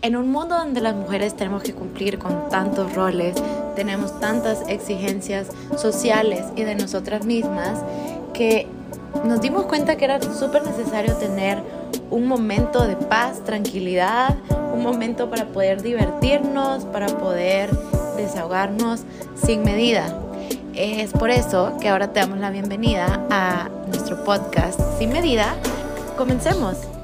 En un mundo donde las mujeres tenemos que cumplir con tantos roles, tenemos tantas exigencias sociales y de nosotras mismas, que nos dimos cuenta que era súper necesario tener un momento de paz, tranquilidad, un momento para poder divertirnos, para poder desahogarnos sin medida. Es por eso que ahora te damos la bienvenida a nuestro podcast Sin Medida. Comencemos.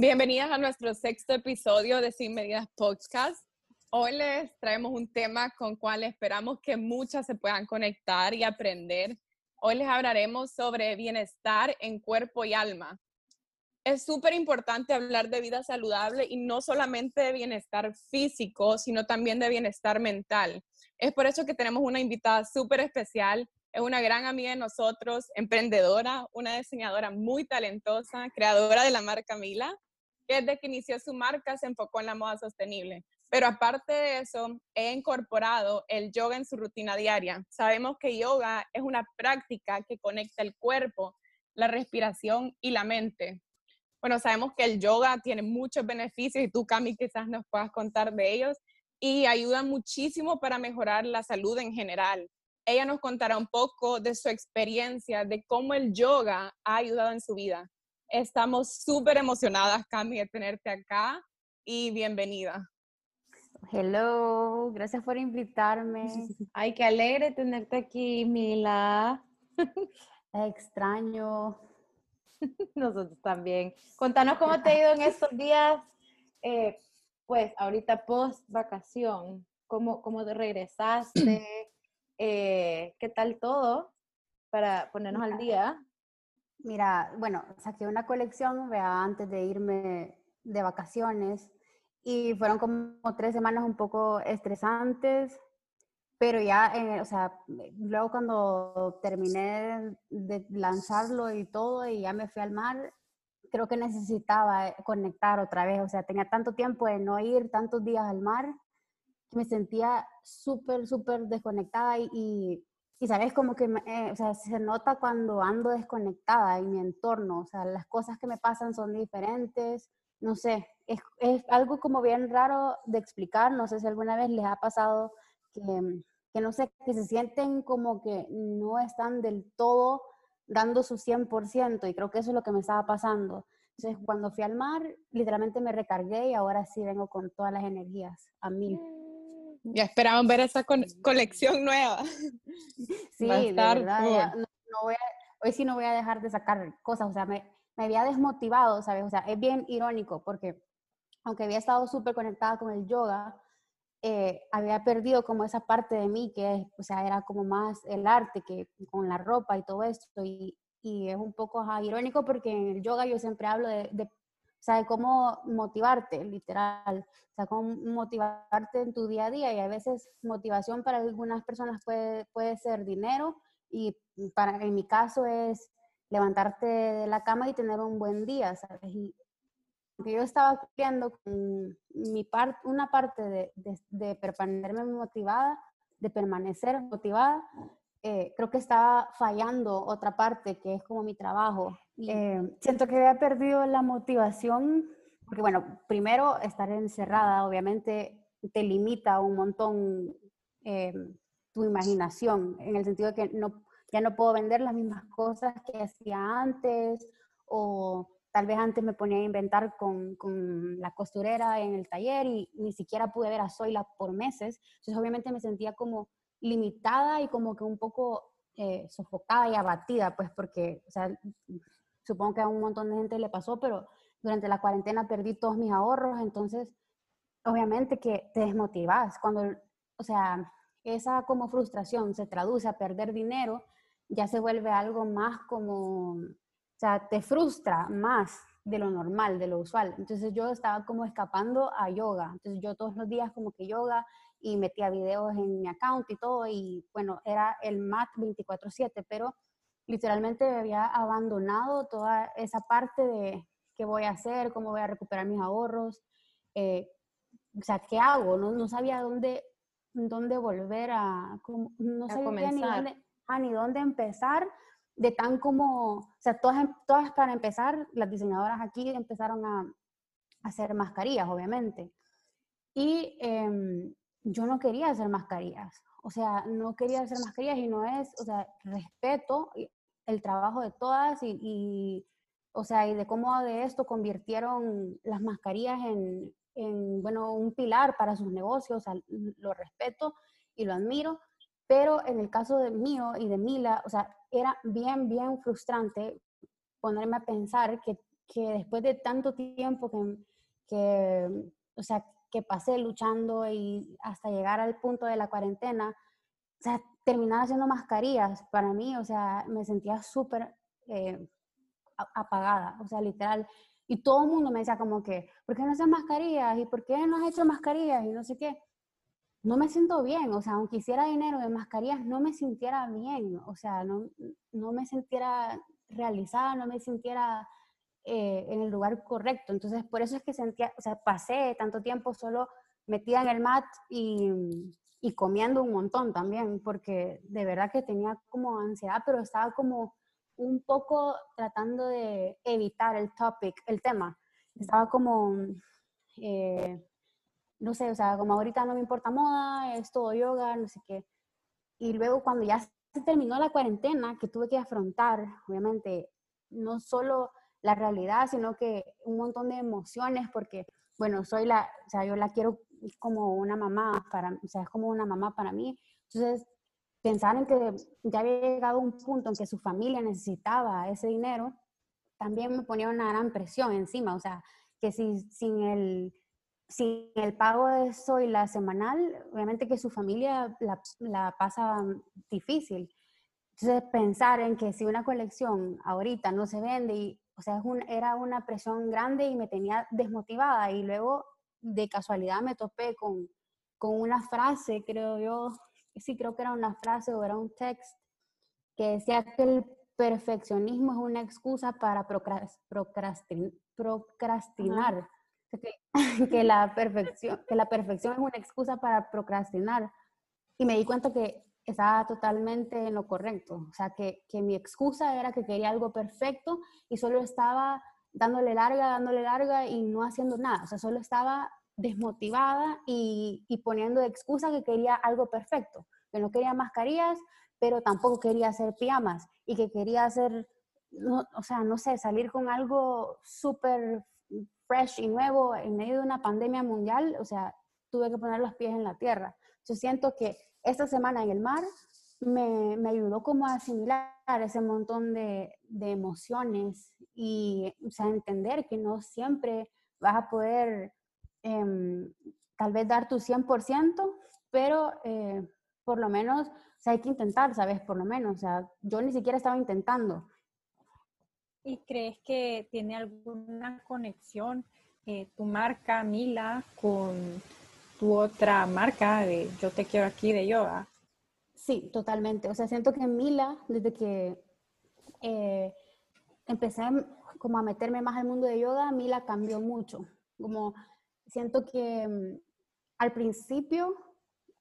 Bienvenidas a nuestro sexto episodio de Sin Medidas Podcast. Hoy les traemos un tema con cual esperamos que muchas se puedan conectar y aprender. Hoy les hablaremos sobre bienestar en cuerpo y alma. Es súper importante hablar de vida saludable y no solamente de bienestar físico, sino también de bienestar mental. Es por eso que tenemos una invitada súper especial. Es una gran amiga de nosotros, emprendedora, una diseñadora muy talentosa, creadora de la marca Mila desde que inició su marca se enfocó en la moda sostenible. Pero aparte de eso, he incorporado el yoga en su rutina diaria. Sabemos que yoga es una práctica que conecta el cuerpo, la respiración y la mente. Bueno, sabemos que el yoga tiene muchos beneficios y tú, Cami, quizás nos puedas contar de ellos y ayuda muchísimo para mejorar la salud en general. Ella nos contará un poco de su experiencia, de cómo el yoga ha ayudado en su vida. Estamos súper emocionadas, Cami, de tenerte acá y bienvenida. Hello, gracias por invitarme. Ay, qué alegre tenerte aquí, Mila. Extraño. Nosotros también. Contanos cómo te ha ido en estos días, eh, pues ahorita post vacación, cómo, cómo te regresaste, eh, qué tal todo para ponernos al día. Mira, bueno, saqué una colección vea, antes de irme de vacaciones y fueron como tres semanas un poco estresantes, pero ya, eh, o sea, luego cuando terminé de lanzarlo y todo y ya me fui al mar, creo que necesitaba eh, conectar otra vez, o sea, tenía tanto tiempo de no ir tantos días al mar que me sentía súper, súper desconectada y y sabes, como que eh, o sea, se nota cuando ando desconectada en mi entorno, o sea, las cosas que me pasan son diferentes, no sé, es, es, algo como bien raro de explicar, no sé si alguna vez les ha pasado que, que, no sé, que se sienten como que no están del todo dando su 100% y creo que eso es lo que me estaba pasando. Entonces, cuando fui al mar, literalmente me recargué y ahora sí vengo con todas las energías a mil. Ya esperaban ver esa colección nueva. Sí, de verdad, no, voy hoy sí no voy a dejar de sacar cosas, o sea, me, me había desmotivado, ¿sabes? O sea, es bien irónico porque aunque había estado súper conectada con el yoga, eh, había perdido como esa parte de mí que, o sea, era como más el arte que con la ropa y todo esto. Y, y es un poco irónico porque en el yoga yo siempre hablo de, de o sea, de cómo motivarte, literal. O sea, cómo motivarte en tu día a día. Y a veces motivación para algunas personas puede, puede ser dinero y para, en mi caso es levantarte de la cama y tener un buen día, ¿sabes? Y yo estaba cumpliendo con mi parte, una parte de, de, de permanecerme motivada, de permanecer motivada, eh, creo que estaba fallando otra parte que es como mi trabajo. Eh, siento que había perdido la motivación, porque bueno, primero estar encerrada obviamente te limita un montón eh, tu imaginación, en el sentido de que no, ya no puedo vender las mismas cosas que hacía antes, o tal vez antes me ponía a inventar con, con la costurera en el taller y ni siquiera pude ver a Zoila por meses, entonces obviamente me sentía como limitada y como que un poco eh, sofocada y abatida, pues porque, o sea, supongo que a un montón de gente le pasó, pero durante la cuarentena perdí todos mis ahorros, entonces, obviamente que te desmotivas cuando, o sea, esa como frustración se traduce a perder dinero, ya se vuelve algo más como, o sea, te frustra más de lo normal, de lo usual. Entonces yo estaba como escapando a yoga. Entonces yo todos los días como que yoga y metía videos en mi account y todo, y bueno, era el MAT 24/7, pero literalmente había abandonado toda esa parte de qué voy a hacer, cómo voy a recuperar mis ahorros, eh, o sea, ¿qué hago? No, no sabía dónde, dónde volver a, no sabía ni dónde, ah, ni dónde empezar, de tan como, o sea, todas, todas para empezar, las diseñadoras aquí empezaron a, hacer mascarillas, obviamente. Y em, yo no quería hacer mascarillas, o sea, no quería hacer mascarillas y no es, o sea, respeto el trabajo de todas y, o sea, y de cómo de esto convirtieron las mascarillas en, en, bueno, un pilar para sus negocios, o sea, lo respeto y lo admiro, pero en el caso de mío y de Mila, o sea, era bien, bien frustrante ponerme a pensar que, que después de tanto tiempo que, que, o sea, que pasé luchando y hasta llegar al punto de la cuarentena, o sea, terminar haciendo mascarillas para mí, o sea, me sentía súper eh, apagada, o sea, literal. Y todo el mundo me decía como que, ¿por qué no haces mascarillas? ¿Y por qué no has hecho mascarillas? Y no sé qué. No me siento bien, o sea, aunque hiciera dinero de mascarillas, no me sintiera bien, o sea, no, no me sintiera realizada, no me sintiera eh, en el lugar correcto. Entonces, por eso es que sentía, o sea, pasé tanto tiempo solo metida en el mat y, y comiendo un montón también, porque de verdad que tenía como ansiedad, pero estaba como un poco tratando de evitar el topic, el tema. Estaba como, eh, no sé, o sea, como ahorita no me importa moda, es todo yoga, no sé qué. Y luego cuando ya se terminó la cuarentena, que tuve que afrontar, obviamente, no solo la realidad, sino que un montón de emociones, porque, bueno, soy la, o sea, yo la quiero como una mamá para, o sea, es como una mamá para mí. Entonces, pensar en que ya había llegado un punto en que su familia necesitaba ese dinero, también me ponía una gran presión encima, o sea, que si sin el, sin el pago de eso y la semanal, obviamente que su familia la, la pasa difícil. Entonces, pensar en que si una colección ahorita no se vende y o sea, era una presión grande y me tenía desmotivada. Y luego, de casualidad, me topé con, con una frase, creo yo, sí creo que era una frase o era un texto, que decía que el perfeccionismo es una excusa para procrastinar. procrastinar. Que, la perfección, que la perfección es una excusa para procrastinar. Y me di cuenta que estaba totalmente en lo correcto. O sea, que, que, mi excusa era que quería algo perfecto y solo estaba dándole larga, dándole larga y no haciendo nada. O sea, solo estaba desmotivada y, y poniendo de excusa que quería algo perfecto, que no quería mascarillas, pero tampoco quería hacer pijamas y que quería hacer, o sea, no sé, salir con algo súper fresh y nuevo en medio de una pandemia mundial. O sea, tuve que poner los pies en la tierra. Yo siento que esta semana en el mar me, me ayudó como a asimilar ese montón de, de, emociones y o entender que no siempre vas a poder em, tal vez dar tu 100%, pero eh, por lo menos o hay que intentar, ¿sabes? Por lo menos, o sea, yo ni siquiera estaba intentando. ¿Y crees que tiene alguna conexión eh, tu marca Mila con tu otra marca de Yo Te Quiero Aquí de yoga. Sí, totalmente. O sea, siento que Mila, desde que eh, empecé como a meterme más al mundo de yoga, Mila cambió mucho. Como siento que mm, al principio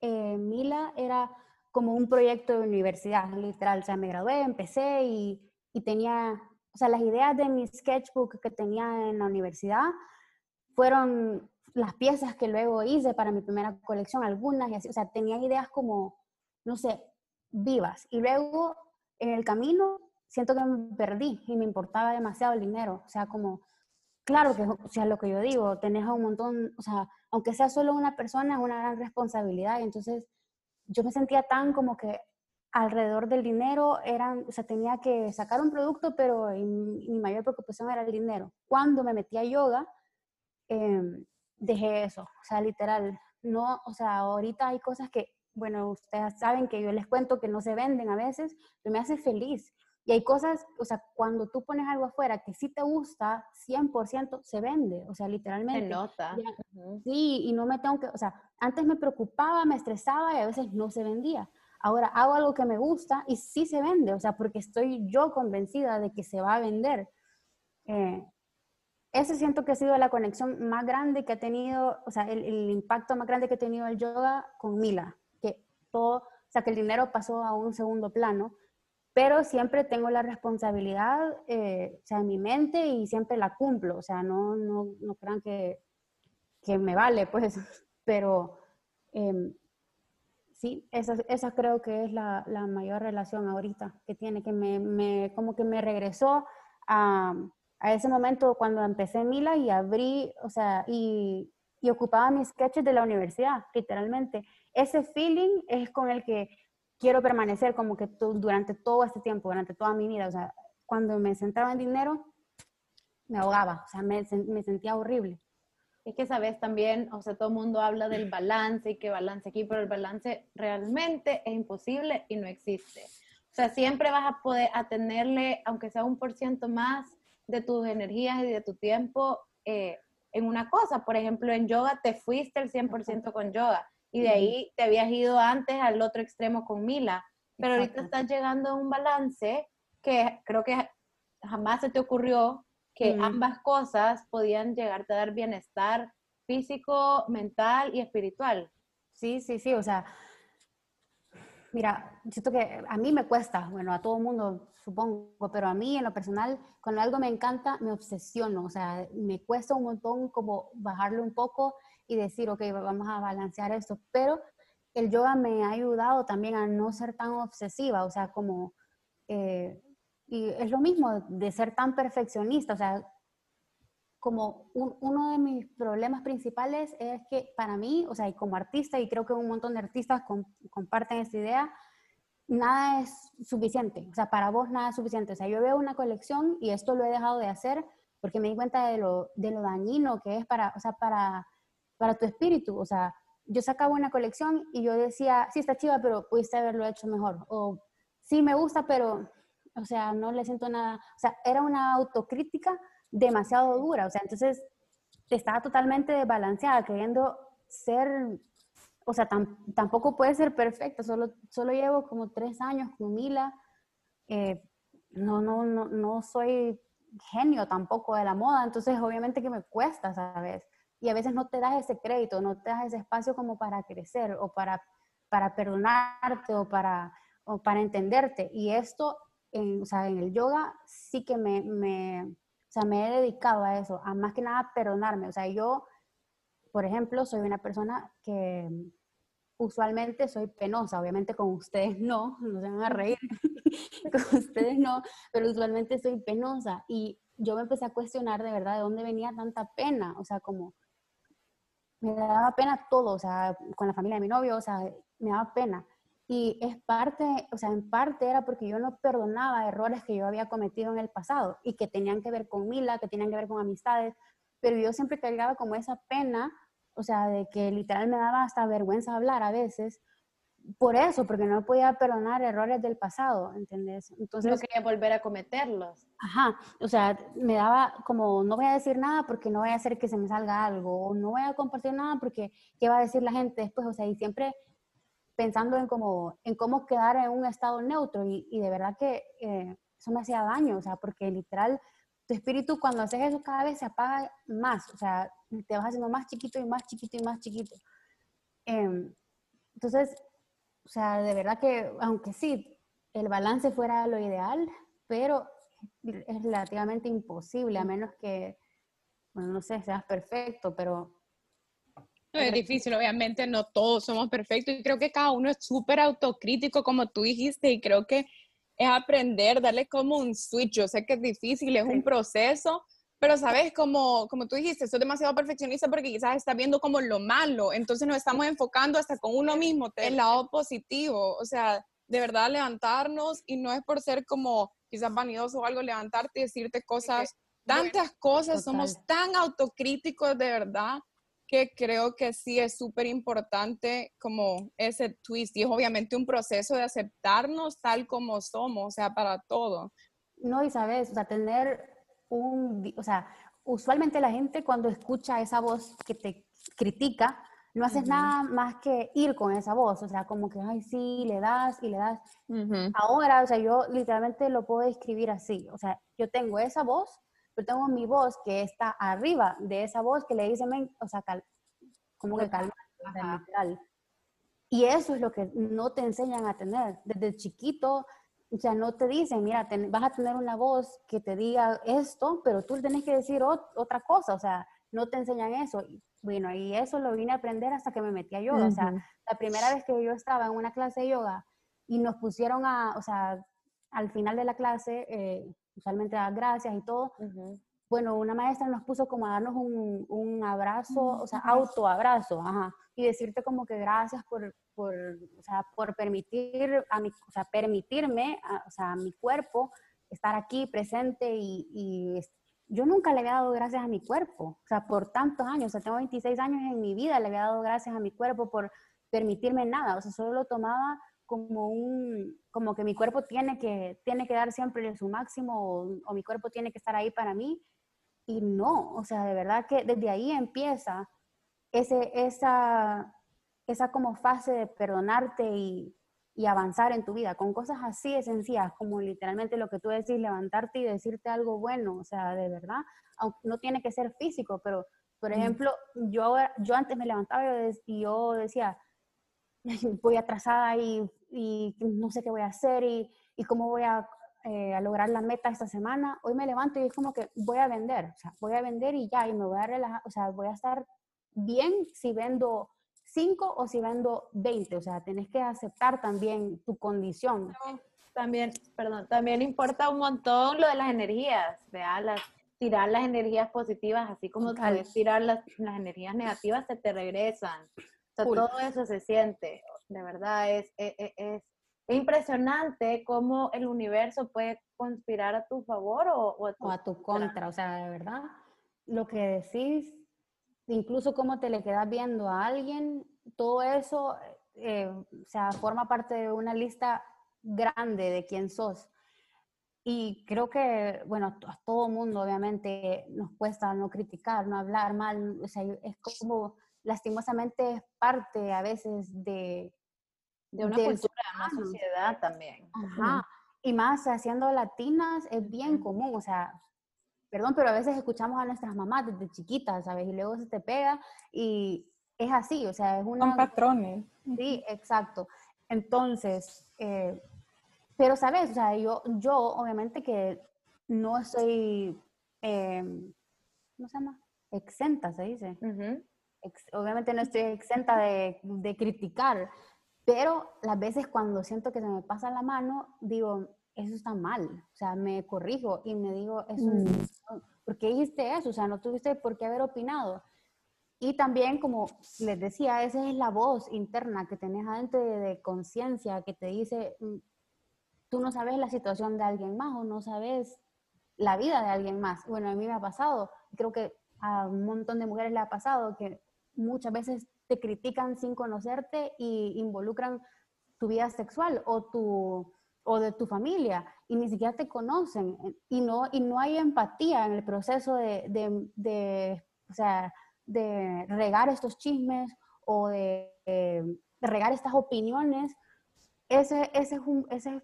eh, Mila era como un proyecto de universidad, literal. O sea, me gradué, empecé y, y tenía, o sea, las ideas de mi sketchbook que tenía en la universidad fueron las piezas que luego hice para mi primera colección, algunas y así, o sea, tenía ideas como, no sé, vivas. Y luego en el camino siento que me perdí y me importaba demasiado el dinero, o sea, como, claro que, o sea, lo que yo digo, tenés un montón, o sea, aunque sea solo una persona, es una gran responsabilidad. Y entonces yo me sentía tan como que alrededor del dinero eran, o sea, tenía que sacar un producto, pero mi mayor preocupación era el dinero. Cuando me metí a yoga, eh, dejé eso, o sea, literal, no, o sea, ahorita hay cosas que, bueno, ustedes saben que yo les cuento que no se venden a veces, pero me hace feliz. Y hay cosas, o sea, cuando tú pones algo afuera que sí te gusta, 100% se vende, o sea, literalmente. Se nota. Sí, y no me tengo que, o sea, antes me preocupaba, me estresaba y a veces no se vendía. Ahora hago algo que me gusta y sí se vende, o sea, porque estoy yo convencida de que se va a vender. Eh, ese siento que ha sido la conexión más grande que ha tenido, o sea, el, impacto más grande que ha tenido el yoga con Mila, que todo, o sea, que el dinero pasó a un segundo plano pero siempre tengo la responsabilidad, eh, o sea, en mi mente y siempre la cumplo, o sea, no, no, no crean que, que me vale, pues, pero em, sí, esa, esa, creo que es la, la, mayor relación ahorita que tiene, que me, me como que me regresó a, a, ese momento cuando empecé Mila y abrí, o sea, y, y ocupaba mis sketches de la universidad, literalmente. Ese feeling es con el que quiero permanecer como que durante todo este tiempo, durante toda mi vida. O sea, cuando me centraba en dinero, me ahogaba, o sea, me, me sentía horrible. Es que sabes también, o sea, todo el mundo habla del balance y que balance aquí, pero el balance realmente es imposible y no existe. O sea, siempre vas a poder atenerle, aunque sea un por ciento más de tus energías y de tu tiempo eh, en una cosa. Por ejemplo, en yoga te fuiste el 100% con yoga y de ahí te habías ido antes al otro extremo con Mila, pero ahorita estás llegando a un balance que creo que jamás se te ocurrió que ambas cosas podían llegarte a dar bienestar físico, mental y espiritual. Sí, sí, sí, o sea, mira, siento que a mí me cuesta, bueno, a todo el mundo supongo, pero a mí en lo personal, cuando algo me encanta, me obsesiono, o sea, me cuesta un montón como bajarle un poco y decir, ok, vamos a balancear esto, pero el yoga me ha ayudado también a no ser tan obsesiva, o sea, como, eh, y es lo mismo de ser tan perfeccionista, o sea, como uno de mis problemas principales es que para mí, o sea, y como artista, y creo que un montón de artistas comparten esta idea, nada es suficiente, o sea, para vos nada es suficiente, o sea, yo veo una colección y esto lo he dejado de hacer porque me di cuenta de lo, de lo dañino que es para, o sea, para para tu espíritu. O sea, yo sacaba una colección y yo decía, sí, está chiva, pero pudiste haberlo hecho mejor. O sí, me gusta, pero, o sea, no le siento nada. O sea, era una autocrítica demasiado dura. O sea, entonces estaba totalmente desbalanceada, queriendo ser, o sea, tampoco puede ser perfecta. Solo, solo llevo como tres años con Mila. Eh, no, no, no, no soy genio tampoco de la moda, entonces obviamente que me cuesta, ¿sabes? y a veces no te das ese crédito, no te das ese espacio como para crecer o para, para perdonarte o para, o para entenderte. Y esto, en, o sea, en el yoga sí que me, me, o sea, me he dedicado a eso, a más que nada perdonarme. O sea, yo, por ejemplo, soy una persona que usualmente soy penosa, obviamente con ustedes no, no se van a reír, con ustedes no, pero usualmente soy penosa y yo me empecé a cuestionar de verdad de dónde venía tanta pena, o sea, como me daba pena todo, o sea, con la familia de mi novio, o sea, me daba pena. Y es parte, o sea, en parte era porque yo no perdonaba errores que yo había cometido en el pasado y que tenían que ver con Mila, que tenían que ver con amistades, pero yo siempre cargaba como esa pena, o sea, de que literal me daba hasta vergüenza hablar a veces, por eso, porque no podía perdonar errores del pasado, ¿entendés? Entonces, no quería volver a cometerlos. Ajá, o sea, me daba como, no voy a decir nada porque no voy a hacer que se me salga algo, o no voy a compartir nada porque qué va a decir la gente después, o sea, y siempre pensando en cómo, en cómo quedar en un estado neutro, y, y de verdad que eh, eso me hacía daño, o sea, porque literal, tu espíritu cuando haces eso cada vez se apaga más, o sea, te vas haciendo más chiquito y más chiquito y más chiquito. Eh, entonces, o sea, de verdad que, aunque sí, el balance fuera lo ideal, pero es relativamente imposible, a menos que, bueno, no sé, seas perfecto, pero... No, es difícil, obviamente no todos somos perfectos y creo que cada uno es súper autocrítico, como tú dijiste, y creo que es aprender, darle como un switch. Yo sé que es difícil, es un proceso, pero sabes, como, como tú dijiste, es demasiado perfeccionista porque quizás está viendo como lo malo, entonces nos estamos enfocando hasta con uno mismo, el lado positivo, o sea, de verdad levantarnos y no es por ser como quizás vanidoso o algo, levantarte y decirte cosas, tantas cosas, somos tan autocríticos de verdad que creo que sí es súper importante como ese twist y es obviamente un proceso de aceptarnos tal como somos, o sea, para todo. No, y sabes, o sea, tener un, o sea, usualmente la gente cuando escucha esa voz que te critica, no haces nada más que ir con esa voz, o sea, como que, ay, sí, le das y le das. Ahora, o sea, yo literalmente lo puedo describir así, o sea, yo tengo esa voz, pero tengo mi voz que está arriba de esa voz que le dice, o sea, como que calma, literal. Y eso es lo que no te enseñan a tener. Desde chiquito o sea, no te dicen, mira, vas a tener una voz que te diga esto, pero tú tenés que decir otra cosa, o sea, no te enseñan eso. Bueno, y eso lo vine a aprender hasta que me metí a yoga. O sea, la primera vez que yo estaba en una clase de yoga y nos pusieron a, o sea, al final de la clase, eh, usualmente a gracias y todo, bueno, una maestra nos puso como a darnos un, un abrazo, o sea, autoabrazo, ajá, y decirte como que gracias por, por, o sea, por permitir a mi, o sea, permitirme, o sea, a mi cuerpo estar aquí presente y, y, yo nunca le había dado gracias a mi cuerpo, o sea, por tantos años, o sea, tengo 26 años en mi vida, le había dado gracias a mi cuerpo por permitirme nada, o sea, solo lo tomaba como un, como que mi cuerpo tiene que, tiene que dar siempre su máximo o, o mi cuerpo tiene que estar ahí para mí y no, o sea, de verdad que desde ahí empieza ese, esa, esa como fase de perdonarte y, y avanzar en tu vida con cosas así de sencillas como literalmente lo que tú decís, levantarte y decirte algo bueno, o sea, de verdad, aunque no tiene que ser físico, pero por ejemplo, yo, yo antes me levantaba y yo decía, voy atrasada y, y no sé qué voy a hacer y, y cómo voy a eh, a lograr la meta esta semana, hoy me levanto y es como que voy a vender, o sea, voy a vender y ya, y me voy a relajar, o sea, voy a estar bien si vendo 5 o si vendo 20, o sea, tenés que aceptar también tu condición. También, perdón, también importa un montón lo de las energías, ¿vea? Las, tirar las energías positivas, así como puedes tirar las, las, energías negativas, se te regresan. O todo eso se siente, de verdad, es, es, e, es es impresionante cómo el universo puede conspirar a tu favor o, a, tu contra. O sea, de verdad, lo que decís, incluso cómo te le quedas viendo a alguien, todo eso, eh, o sea, forma parte de una lista grande de quién sos. Y creo que, bueno, a todo mundo obviamente nos cuesta no criticar, no hablar mal, o sea, es como lastimosamente es parte a veces de, de una cultura, de una sociedad también. Ajá. Y más haciendo latinas es bien común, o sea, perdón, pero a veces escuchamos a nuestras mamás desde chiquitas, ¿sabes? Y luego se te pega y es así, o sea, es una... Son patrones. Sí, exacto. Entonces, eh, pero, ¿sabes? O sea, yo, yo obviamente que no estoy, eh, ¿cómo se llama? Exenta, se dice. Obviamente no estoy exenta de, de criticar, pero las veces cuando siento que se me pasa la mano, digo, eso está mal. O sea, me corrijo y me digo, eso, mm. ¿por qué dijiste eso? O sea, no tuviste por qué haber opinado. Y también, como les decía, esa es la voz interna que tenés adentro de, conciencia que te dice, mm, tú no sabes la situación de alguien más o no sabes la vida de alguien más. Bueno, a mí me ha pasado, creo que a un montón de mujeres le ha pasado que muchas veces te critican sin conocerte y involucran tu vida sexual o, tu, o de tu familia y ni siquiera te conocen y no, y no hay empatía en el proceso de, de, o sea, de regar estos chismes o de, regar estas opiniones. Ese, ese, es un, ese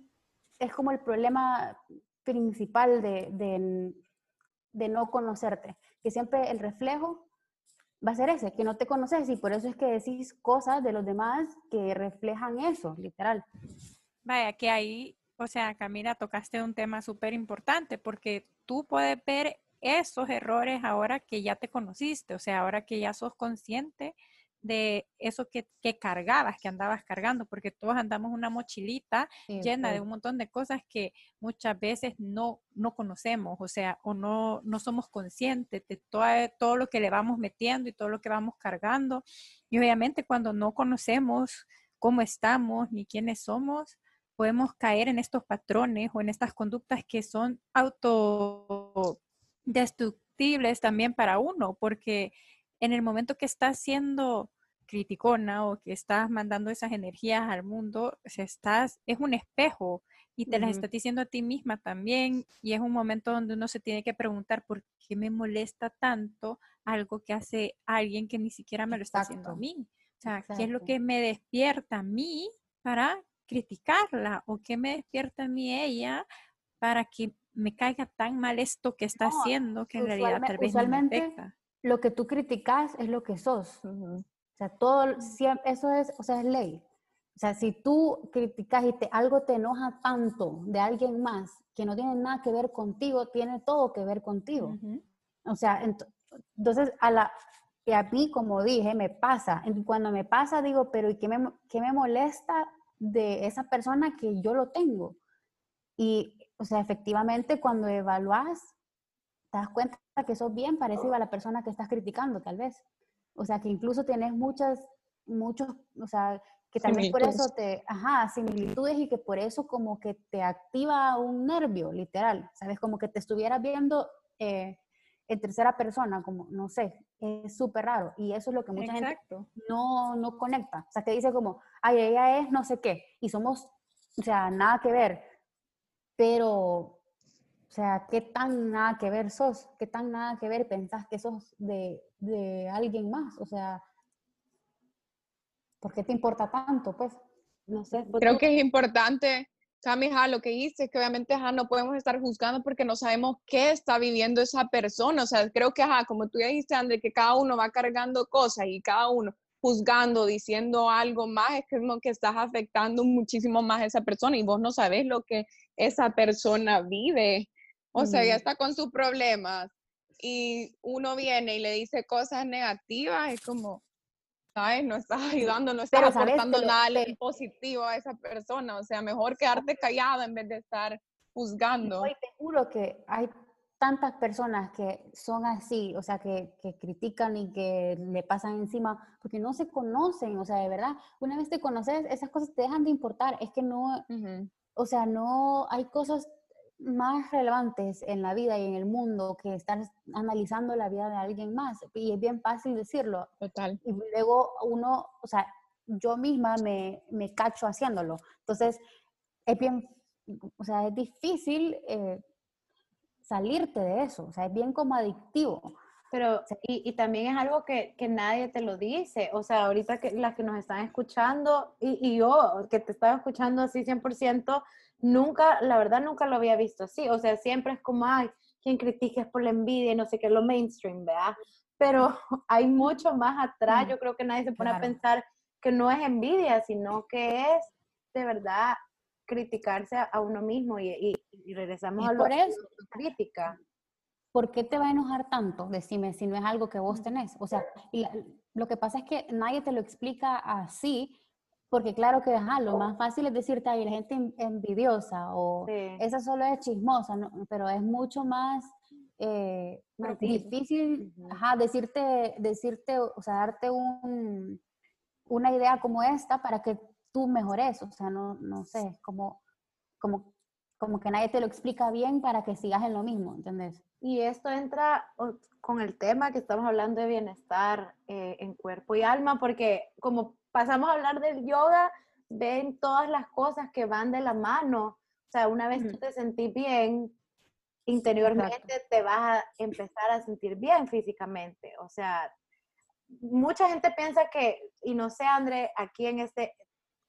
es como el problema principal de, de, de no conocerte, que siempre el reflejo va a ser ese, que no te conoces y por eso es que decís cosas de los demás que reflejan eso, literal. Vaya, que ahí, o sea, Camila, tocaste un tema súper importante porque tú puedes ver esos errores ahora que ya te conociste, o sea, ahora que ya sos consciente de eso que, que, cargabas, que andabas cargando, porque todos andamos una mochilita llena de un montón de cosas que muchas veces no, no conocemos, o sea, o no, no somos conscientes de todo, todo lo que le vamos metiendo y todo lo que vamos cargando. Y obviamente cuando no conocemos cómo estamos ni quiénes somos, podemos caer en estos patrones o en estas conductas que son autodestructibles también para uno, porque en el momento que estás siendo criticona o que estás mandando esas energías al mundo, estás, es un espejo y te las estás diciendo a ti misma también y es un momento donde uno se tiene que preguntar por qué me molesta tanto algo que hace alguien que ni siquiera me lo está haciendo a mí. O sea, ¿qué es lo que me despierta a mí para criticarla o qué me despierta a mí ella para que me caiga tan mal esto que está haciendo que en realidad tal vez no me afecta. Lo que tú criticas es lo que sos. O sea, todo, eso es, o sea, es ley. O sea, si tú criticas y te, algo te enoja tanto de alguien más que no tiene nada que ver contigo, tiene todo que ver contigo. O sea, entonces a la, a mí, como dije, me pasa. Cuando me pasa, digo, pero ¿y qué me, qué me molesta de esa persona que yo lo tengo? Y, o sea, efectivamente, cuando evalúas, te das cuenta que sos bien parecido a la persona que estás criticando, tal vez. O sea, que incluso tienes muchas, muchos, o sea, que también por eso te, ajá, similitudes y que por eso como que te activa un nervio, literal, ¿sabes? Como que te estuvieras viendo eh, en tercera persona, como, no sé, es súper raro. Y eso es lo que mucha gente no, no conecta. O sea, que dice como, ay, ella es no sé qué, y somos, o sea, nada que ver. Pero, sea, ¿qué tan nada que ver sos? ¿Qué tan nada que ver pensás que sos de, de alguien más? O sea, ¿Por qué te importa tanto? Pues, no sé. Creo que es importante, Cami, lo que dice, que obviamente no podemos estar juzgando porque no sabemos qué está viviendo esa persona. O sea, creo que, como tú ya dijiste, André, que cada uno va cargando cosas y cada uno juzgando, diciendo algo más, es como que estás afectando muchísimo más a esa persona y vos no sabes lo que esa persona vive. O sea, ya está con sus problemas y uno viene y le dice cosas negativas, es como, ¿sabes? No estás ayudando, no estás aportando nada positivo a esa persona. O sea, mejor quedarte callado en vez de estar juzgando. Hoy te juro que hay tantas personas que son así, o sea, que, que, critican y que le pasan encima, porque no se conocen, o sea, de verdad, una vez te conoces, esas cosas te dejan de importar, es que no, o sea, no, hay cosas más relevantes en la vida y en el mundo que estar analizando la vida de alguien más. Y es bien fácil decirlo. Total. Y luego uno, o sea, yo misma me, me cacho haciéndolo. Entonces, es bien, o sea, es difícil eh, salirte de eso. O sea, es bien como adictivo. Pero, y, y, también es algo que, que, nadie te lo dice. O sea, ahorita que las que nos están escuchando, y, y yo que te estaba escuchando así 100%, nunca, la verdad nunca lo había visto así. O sea, siempre es como, ay, quien critique es por la envidia y no sé qué, lo mainstream, ¿verdad? Pero hay mucho más atrás. Mm, Yo creo que nadie se pone a pensar que no es envidia, sino que es de verdad criticarse a uno mismo y, y, regresamos a lo, crítica. ¿Por qué te va a enojar tanto? Decime, si no es algo que vos mm. tenés. O sea, y lo que pasa es que nadie te lo explica así, porque claro que, ajá, lo más fácil es decirte, ay, la gente envidiosa o esa solo es chismosa, pero es mucho más, eh, difícil, ajá, decirte, decirte, o sea, darte un, una idea como esta para que tú mejores, o sea, no, no sé, como, como, como que nadie te lo explica bien para que sigas en lo mismo, ¿entendés? Y esto entra con el tema que estamos hablando de bienestar eh, en cuerpo y alma, porque como pasamos a hablar del yoga, ven todas las cosas que van de la mano. O sea, una vez tú te sentís bien, interiormente te vas a empezar a sentir bien físicamente. O sea, mucha gente piensa que, y no sé, André, aquí en este,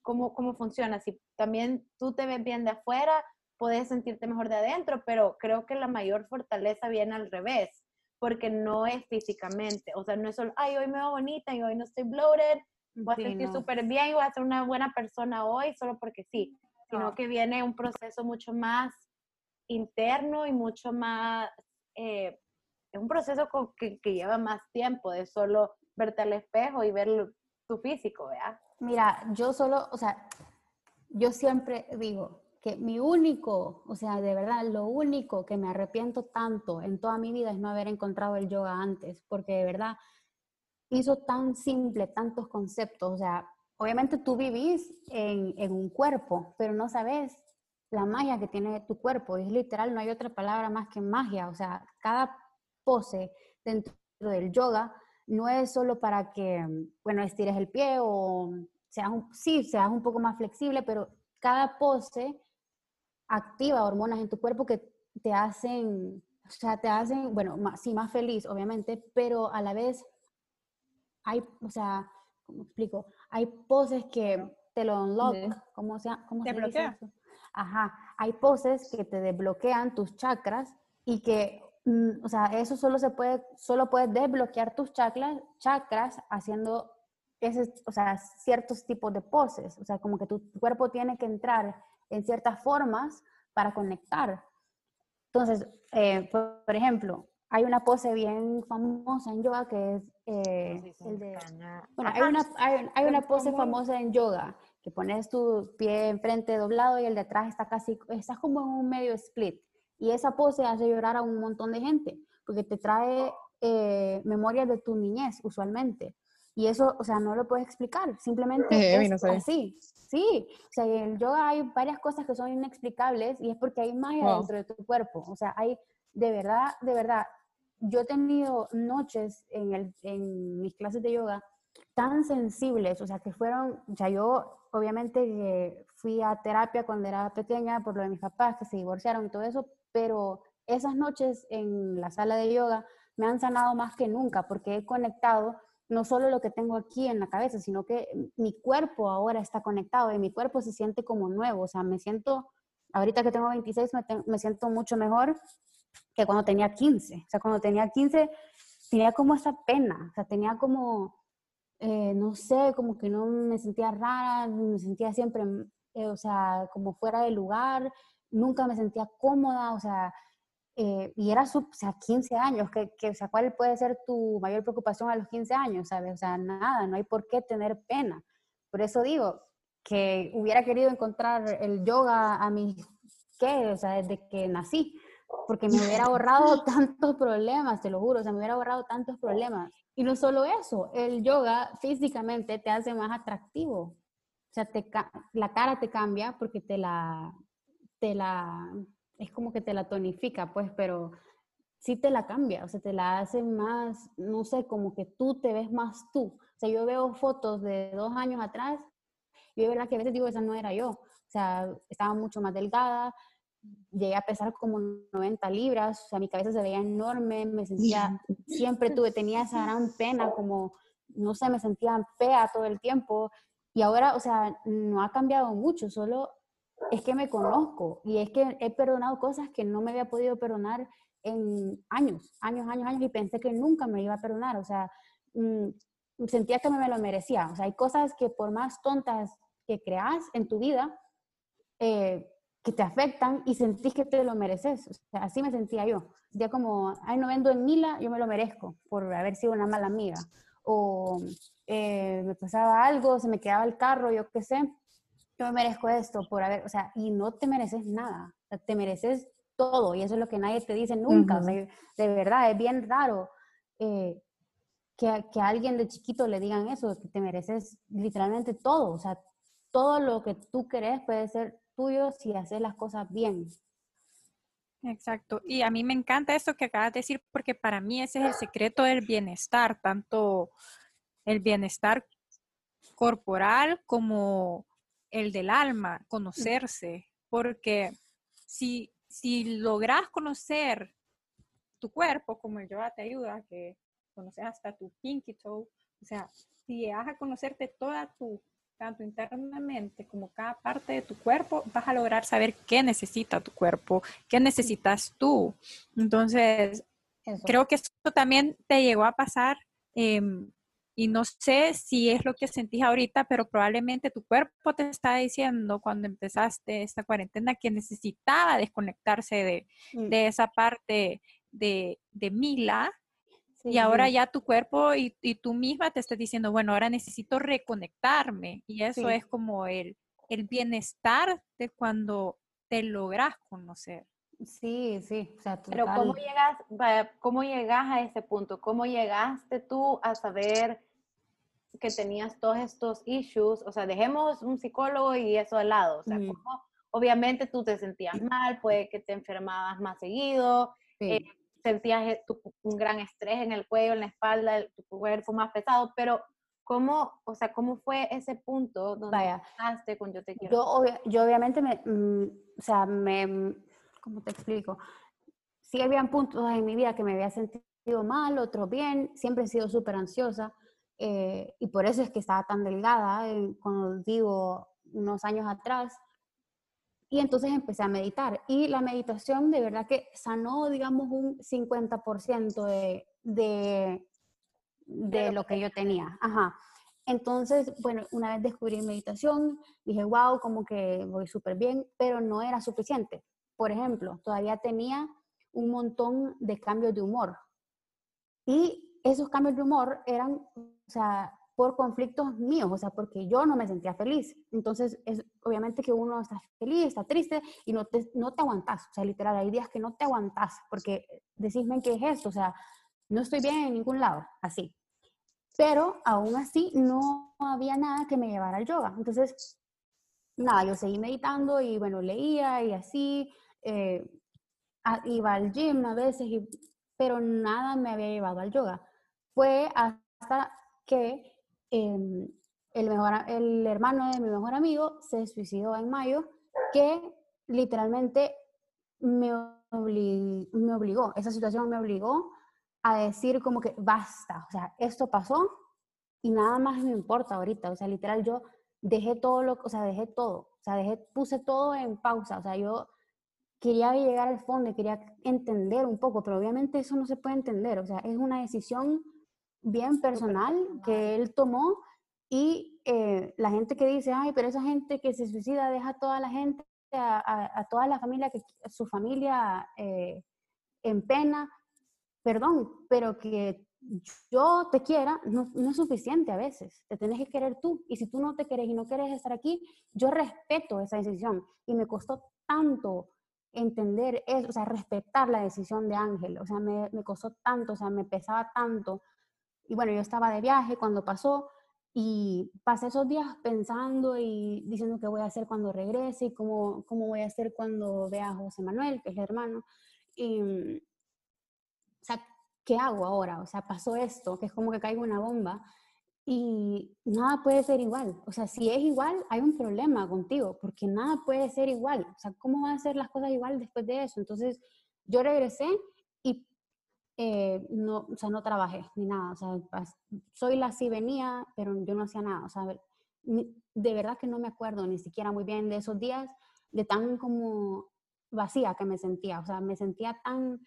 cómo, cómo funciona. Si también tú te ves bien de afuera, puedes sentirte mejor de adentro, pero creo que la mayor fortaleza viene al revés, porque no es físicamente. O sea, no es solo, ay, hoy me veo bonita y hoy no estoy bloated voy a sentir súper bien y voy a ser una buena persona hoy solo porque sí, sino que viene un proceso mucho más interno y mucho más, eh, es un proceso que, que, lleva más tiempo de solo verte al espejo y ver tu físico, ¿verdad? Mira, yo solo, o sea, yo siempre digo que mi único, o sea, de verdad, lo único que me arrepiento tanto en toda mi vida es no haber encontrado el yoga antes, porque de verdad, hizo tan simple tantos conceptos. O sea, obviamente tú vivís en, en, un cuerpo, pero no sabes la magia que tiene tu cuerpo. Es literal, no hay otra palabra más que magia. O sea, cada pose dentro del yoga no es solo para que, bueno, estires el pie o seas un, sí, seas un poco más flexible, pero cada pose activa hormonas en tu cuerpo que te hacen, o sea, te hacen, bueno, más, sí, más feliz, obviamente, pero a la vez hay, o sea, ¿cómo explico? Hay poses que te lo unlock, ¿cómo, se, cómo se dice eso? Ajá, hay poses que te desbloquean tus chakras y que, mm, o sea, eso solo se puede, solo puedes desbloquear tus chakras, chakras haciendo ese, o sea, ciertos tipos de poses, o sea, como que tu cuerpo tiene que entrar en ciertas formas para conectar. Entonces, eh, por, ejemplo, hay una pose bien famosa en yoga que es eh, el de... Bueno, hay una, hay, hay una pose famosa en yoga que pones tu pie enfrente doblado y el de atrás está casi, estás como en un medio split. Y esa pose hace llorar a un montón de gente, porque te trae eh, memorias de tu niñez, usualmente. Y eso, o sea, no lo puedes explicar, simplemente eh, es así. Sí, o sea, en el yoga hay varias cosas que son inexplicables y es porque hay magia dentro de tu cuerpo. O sea, hay, de verdad, de verdad, yo he tenido noches en, el, en mis clases de yoga tan sensibles, o sea, que fueron, o sea, yo obviamente fui a terapia cuando era pequeña por lo de mis papás que se divorciaron y todo eso, pero esas noches en la sala de yoga me han sanado más que nunca porque he conectado no solo lo que tengo aquí en la cabeza, sino que mi cuerpo ahora está conectado y mi cuerpo se siente como nuevo. O sea, me siento, ahorita que tengo 26, me, siento mucho mejor que cuando tenía 15. O sea, cuando tenía 15 tenía como esa pena, o sea, tenía como, eh, no sé, como que no me sentía rara, me sentía siempre, eh, o sea, como fuera de lugar, nunca me sentía cómoda, o sea, eh, y era, o sea, 15 años, que, que, o sea, ¿cuál puede ser tu mayor preocupación a los 15 años, sabes? O sea, nada, no hay por qué tener pena. Por eso digo que hubiera querido encontrar el yoga a mi, ¿qué? O sea, desde que nací, porque me hubiera ahorrado tantos problemas, te lo juro, o sea, me hubiera ahorrado tantos problemas. Y no solo eso, el yoga físicamente te hace más atractivo. O sea, te, la cara te cambia porque te la, te la es como que te la tonifica, pues, pero sí te la cambia, o sea, te la hace más, no sé, como que tú te ves más tú. O sea, yo veo fotos de dos años atrás y de verdad que a veces digo, esa no era yo. O sea, estaba mucho más delgada, llegué a pesar como 90 libras, o sea, mi cabeza se veía enorme, me sentía, siempre tuve, tenía esa gran pena, como, no sé, me sentía fea todo el tiempo. Y ahora, o sea, no ha cambiado mucho, solo es que me conozco y es que he perdonado cosas que no me había podido perdonar en años, años, años, años y pensé que nunca me iba a perdonar. O sea, mm, sentía que me lo merecía. O sea, hay cosas que por más tontas que creas en tu vida, eh, que te afectan y sentís que te lo mereces. O sea, así me sentía yo. Ya como, ay, no vendo en Mila, yo me lo merezco por haber sido una mala amiga. O eh, me pasaba algo, se me quedaba el carro, yo qué sé, yo me merezco esto por haber, o sea, y no te mereces nada, te mereces todo y eso es lo que nadie te dice nunca, de verdad, es bien raro eh, que, que, a alguien de chiquito le digan eso, que te mereces literalmente todo, o sea, todo lo que tú querés puede ser tuyo si haces las cosas bien. Exacto. Y a mí me encanta esto que acabas de decir porque para mí ese es el secreto del bienestar, tanto el bienestar corporal como el del alma, conocerse, porque si, si logras conocer tu cuerpo, como el yoga te ayuda, que conoces hasta tu pinky toe, o sea, si llegas a conocerte toda tu, tanto internamente como cada parte de tu cuerpo, vas a lograr saber qué necesita tu cuerpo, qué necesitas tú. Entonces, creo que eso también te llegó a pasar em, y no sé si es lo que sentís ahorita, pero probablemente tu cuerpo te está diciendo cuando empezaste esta cuarentena que necesitaba desconectarse de, mm. de esa parte de, de Mila. Y ahora ya tu cuerpo y, y, tú misma te estás diciendo, bueno, ahora necesito reconectarme. Y eso es como el, el bienestar de cuando te logras conocer. Sí, sí. O sea, Pero ¿cómo llegas, ¿cómo llegas a ese punto? ¿Cómo llegaste tú a saber que tenías todos estos issues? O sea, dejemos un psicólogo y eso de lado. O sea, obviamente tú te sentías mal, puede que te enfermabas más seguido, eh, sentías eh, un gran estrés en el cuello, en la espalda, tu cuerpo más pesado, pero ¿Cómo, o sea, cómo fue ese punto donde Vaya, con Yo Te Quiero? Yo, yo obviamente, me, mm, o sea, me, ¿cómo te explico? Sí habían puntos en mi vida que me había sentido mal, otros bien, siempre he sido súper ansiosa eh, y por eso es que estaba tan delgada, eh, cuando digo unos años atrás. Y entonces empecé a meditar y la meditación de verdad que sanó, digamos, un 50% de, de, de lo que yo tenía. Ajá. Entonces, bueno, una vez descubrí meditación, dije, wow, como que voy súper bien, pero no era suficiente. Por ejemplo, todavía tenía un montón de cambios de humor. Y esos cambios de humor eran, o sea, por conflictos míos, o sea, porque yo no me sentía feliz. Entonces, es obviamente que uno está feliz, está triste y no te, no te aguantas. O sea, literal, hay días que no te aguantas porque decísme qué es esto, o sea, no estoy bien en ningún lado, así. Pero aún así no había nada que me llevara al yoga. Entonces, nada, yo seguí meditando y bueno, leía y así, eh, iba al gym a veces, pero nada me había llevado al yoga. Fue hasta que Em, el, mejor, el hermano de mi mejor amigo se suicidó en mayo, que literalmente me, me obligó, esa situación me obligó a decir como que basta, o sea, esto pasó y nada más me importa ahorita, o sea, literal yo dejé todo lo, o sea, dejé todo, o sea, dejé, puse todo en pausa, o sea, yo quería llegar al fondo, quería entender un poco, pero obviamente eso no se puede entender, o sea, es una decisión bien personal que él tomó y eh, la gente que dice, ay, pero esa gente que se suicida deja a toda la gente, a, toda la familia, que, su familia eh, en pena, perdón, pero que yo te quiera no, no, es suficiente a veces, te tenés que querer tú. Y si tú no te quieres y no quieres estar aquí, yo respeto esa decisión. Y me costó tanto entender eso, o sea, respetar la decisión de Ángel, o sea, me, me costó tanto, o sea, me pesaba tanto y bueno, yo estaba de viaje cuando pasó y pasé esos días pensando y diciendo qué voy a hacer cuando regrese y cómo, cómo voy a hacer cuando vea a José Manuel, que es el hermano. Y, o sea, ¿qué hago ahora? O sea, pasó esto, que es como que caigo una bomba y nada puede ser igual. O sea, si es igual, hay un problema contigo, porque nada puede ser igual. O sea, ¿cómo van a ser las cosas igual después de eso? Entonces, yo regresé eh, no, o sea, no trabajé ni nada, o sea, soy la sí venía, pero yo no hacía nada, o sea, de verdad que no me acuerdo ni siquiera muy bien de esos días, de tan como vacía que me sentía, o sea, me sentía tan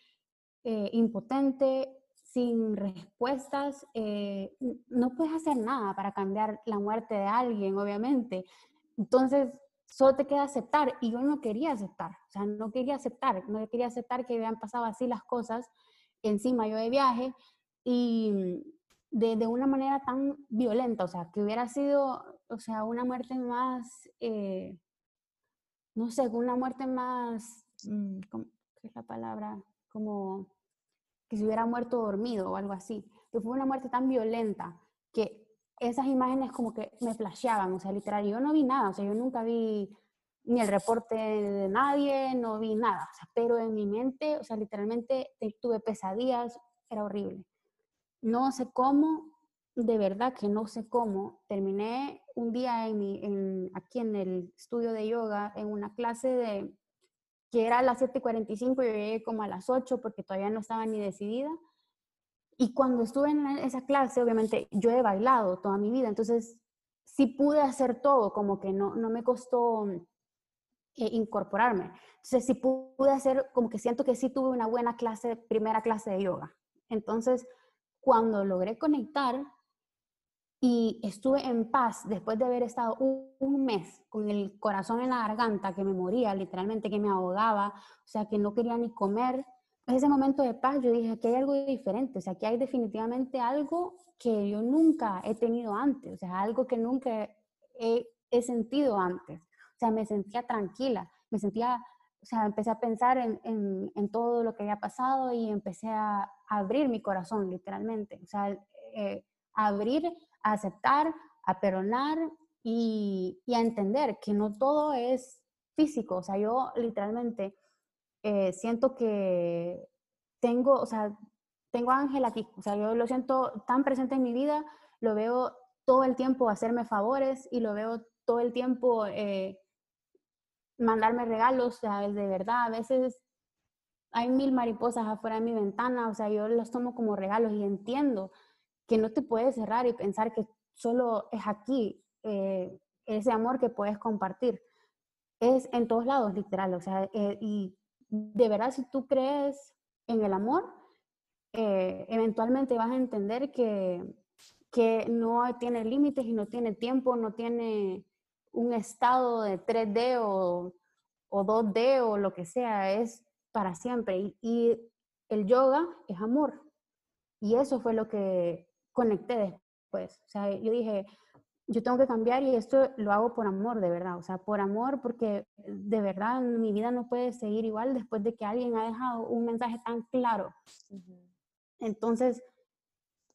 eh, impotente, sin respuestas, eh, no puedes hacer nada para cambiar la muerte de alguien, obviamente. Entonces, solo te queda aceptar y yo no quería aceptar, o sea, no quería aceptar, no quería aceptar que habían pasado así las cosas encima yo de viaje y de, de, una manera tan violenta, o sea, que hubiera sido, o sea, una muerte más, eh, no sé, una muerte más, mm, ¿qué es la palabra? Como que se hubiera muerto dormido o algo así. Que fue una muerte tan violenta que esas imágenes como que me flasheaban, o sea, literal, yo no vi nada, o sea, yo nunca vi ni el reporte de nadie, no vi nada, o sea, pero en mi mente, o sea, literalmente tuve pesadillas, era horrible. No sé cómo, de verdad que no sé cómo, terminé un día en mi, en, aquí en el estudio de yoga, en una clase de, que era a las 7.45, yo llegué como a las 8 porque todavía no estaba ni decidida. Y cuando estuve en esa clase, obviamente yo he bailado toda mi vida, entonces sí pude hacer todo, como que no, no me costó incorporarme. Entonces, sí pude hacer, como que siento que sí tuve una buena clase, primera clase de yoga. Entonces, cuando logré conectar y estuve en paz después de haber estado un, mes con el corazón en la garganta, que me moría, literalmente, que me ahogaba, o sea, que no quería ni comer, en ese momento de paz yo dije, que hay algo diferente, o sea, que hay definitivamente algo que yo nunca he tenido antes, o sea, algo que nunca he sentido antes. O sea, me sentía tranquila, me sentía, o sea, empecé a pensar en, en, todo lo que había pasado y empecé a, abrir mi corazón, literalmente. O sea, eh, abrir, a aceptar, a perdonar y, y, a entender que no todo es físico. O sea, yo literalmente eh, siento que tengo, o sea, tengo Ángel aquí. O sea, yo lo siento tan presente en mi vida, lo veo todo el tiempo hacerme favores y lo veo todo el tiempo eh, mandarme regalos, sea, de verdad, a veces hay mil mariposas afuera de mi ventana, o sea, yo las tomo como regalos y entiendo que no te puedes cerrar y pensar que solo es aquí eh, ese amor que puedes compartir. Es en todos lados, literal, o sea, eh, y de verdad si tú crees en el amor, eh, eventualmente vas a entender que, que no tiene límites y no tiene tiempo, no tiene un estado de 3D o, o 2D o lo que sea, es para siempre. Y, el yoga es amor. Y eso fue lo que conecté después. O sea, yo dije, yo tengo que cambiar y esto lo hago por amor, de verdad. O sea, por amor, porque de verdad mi vida no puede seguir igual después de que alguien ha dejado un mensaje tan claro. Entonces,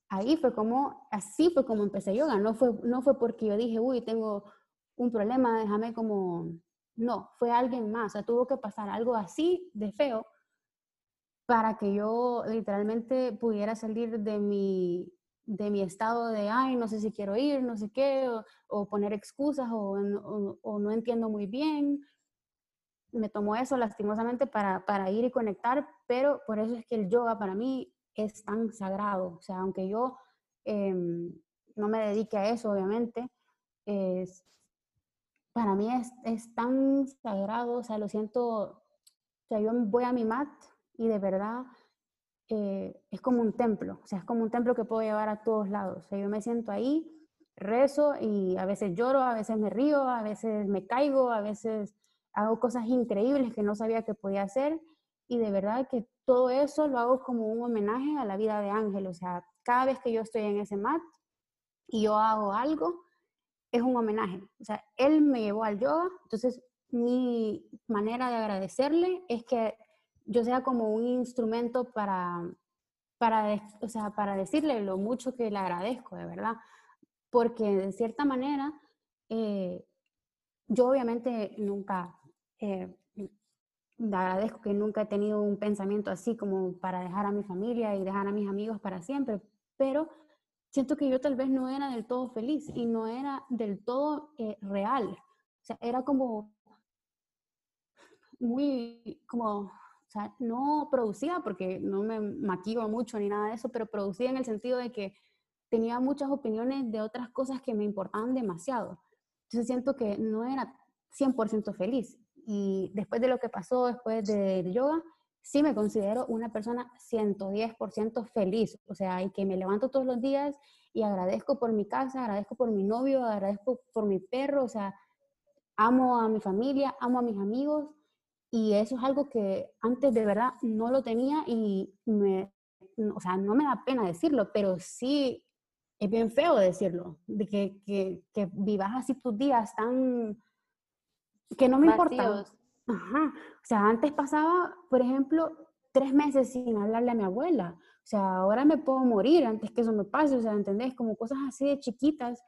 ahí fue como, así fue como empecé yoga. No fue, no fue porque yo dije, uy, tengo un problema, déjame como... No, fue alguien más. O sea, tuvo que pasar algo así de feo para que yo literalmente pudiera salir de mi, de mi estado de, ay, no sé si quiero ir, no sé qué, o, poner excusas, o, no entiendo muy bien. Me tomó eso lastimosamente para, para ir y conectar, pero por eso es que el yoga para mí es tan sagrado. O sea, aunque yo em, no me dedique a eso, obviamente, es, para mí es, es tan sagrado, o sea, lo siento, o sea, yo voy a mi mat y de verdad eh, es como un templo, o sea, es como un templo que puedo llevar a todos lados. O sea, yo me siento ahí, rezo y a veces lloro, a veces me río, a veces me caigo, a veces hago cosas increíbles que no sabía que podía hacer y de verdad que todo eso lo hago como un homenaje a la vida de Ángel. O sea, cada vez que yo estoy en ese mat y yo hago algo, es un homenaje. O sea, él me llevó al yoga, entonces mi manera de agradecerle es que yo sea como un instrumento para, para, o sea, para decirle lo mucho que le agradezco, de verdad. Porque de cierta manera, eh, yo obviamente nunca, eh, le agradezco que nunca he tenido un pensamiento así como para dejar a mi familia y dejar a mis amigos para siempre, pero siento que yo tal vez no era del todo feliz y no era del todo eh, real. O sea, era como muy, como o sea, no producida porque no me maquillo mucho ni nada de eso, pero producida en el sentido de que tenía muchas opiniones de otras cosas que me importaban demasiado. Entonces siento que no era 100% feliz. Y después de lo que pasó, después del yoga, sí me considero una persona 110% feliz. O sea, y que me levanto todos los días y agradezco por mi casa, agradezco por mi novio, agradezco por mi perro. O sea, amo a mi familia, amo a mis amigos y eso es algo que antes de verdad no lo tenía y me, o sea, no me da pena decirlo, pero sí es bien feo decirlo, de que, que, que vivas así tus días tan... que no me importa. Ajá. O sea, antes pasaba, por ejemplo, tres meses sin hablarle a mi abuela. O sea, ahora me puedo morir antes que eso me pase. O sea, ¿entendés? Como cosas así de chiquitas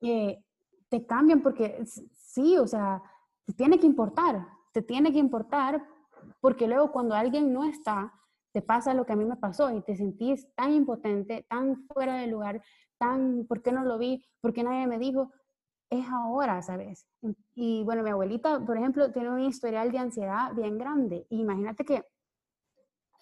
que te cambian porque sí, o sea, te tiene que importar te tiene que importar porque luego cuando alguien no está, te pasa lo que a mí me pasó y te sentís tan impotente, tan fuera de lugar, tan, ¿por qué no lo vi? ¿Por qué nadie me dijo? Es ahora, ¿sabes? Y bueno, mi abuelita, por ejemplo, tiene un historial de ansiedad bien grande. imagínate que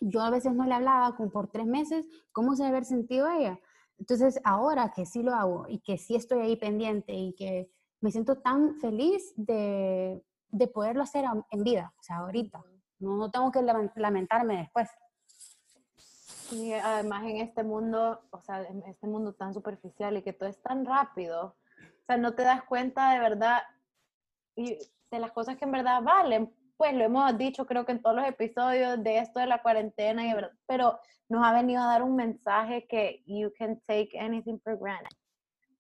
yo a veces no le hablaba como por tres meses, ¿cómo se debe haber sentido ella? Entonces, ahora que sí lo hago y que sí estoy ahí pendiente y que me siento tan feliz de de poderlo hacer en vida, o sea, ahorita. No, tengo que lamentarme después. Y además en este mundo, o sea, en este mundo tan superficial y que todo es tan rápido, o sea, no te das cuenta de verdad y de las cosas que en verdad valen. Pues lo hemos dicho creo que en todos los episodios de esto de la cuarentena, y, pero nos ha venido a dar un mensaje que you can take anything for granted.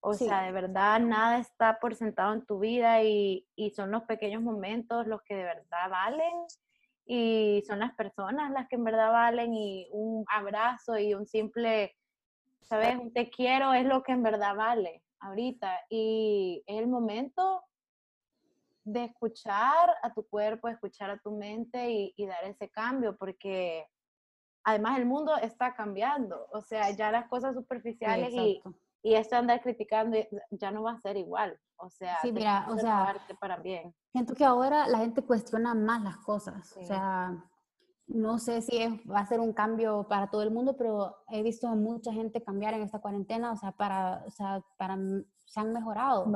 O sea, de verdad nada está por sentado en tu vida y, y, son los pequeños momentos los que de verdad valen y son las personas las que en verdad valen y un abrazo y un simple, ¿sabes? Un te quiero es lo que en verdad vale ahorita y es el momento de escuchar a tu cuerpo, escuchar a tu mente y, y dar ese cambio porque además el mundo está cambiando, o sea, ya las cosas superficiales y y esto andar criticando ya no va a ser igual. O sea, sí, mira, o sea, para bien. Siento que ahora la gente cuestiona más las cosas. O sea, no sé si va a ser un cambio para todo el mundo, pero he visto a mucha gente cambiar en esta cuarentena, o sea, para, o sea, para, se han mejorado.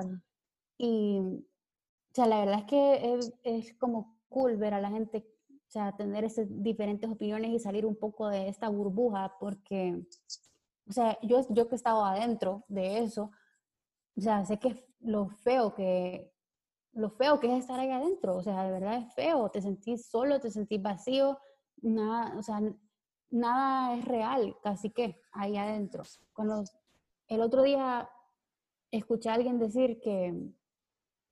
Y, o sea, la verdad es que es, es, como cool ver a la gente, o sea, tener esas diferentes opiniones y salir un poco de esta burbuja, porque o sea, yo, yo que he estado adentro de eso, o sea, sé que lo feo que, lo feo que es estar ahí adentro, o sea, de verdad es feo, te sentís solo, te sentís vacío, nada, o sea, nada es real, casi que ahí adentro. Cuando el otro día escuché a alguien decir que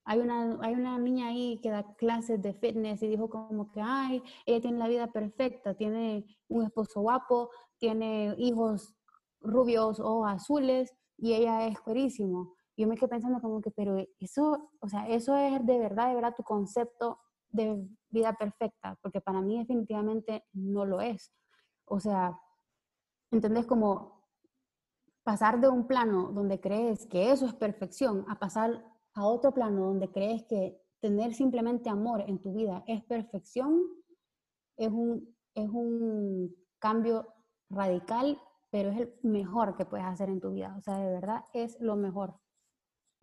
hay una, hay una niña ahí que da clases de fitness y dijo como que, ay, ella tiene la vida perfecta, tiene un esposo guapo, tiene hijos rubios o azules y ella es cuerísimo. Yo me quedé pensando como que, pero eso, o sea, eso es de verdad, de verdad tu concepto de vida perfecta, porque para mí definitivamente no lo es. O sea, ¿entendés? Como pasar de un plano donde crees que eso es perfección a pasar a otro plano donde crees que tener simplemente amor en tu vida es perfección, es un, es un cambio radical, pero es el mejor que puedes hacer en tu vida. O sea, de verdad es lo mejor.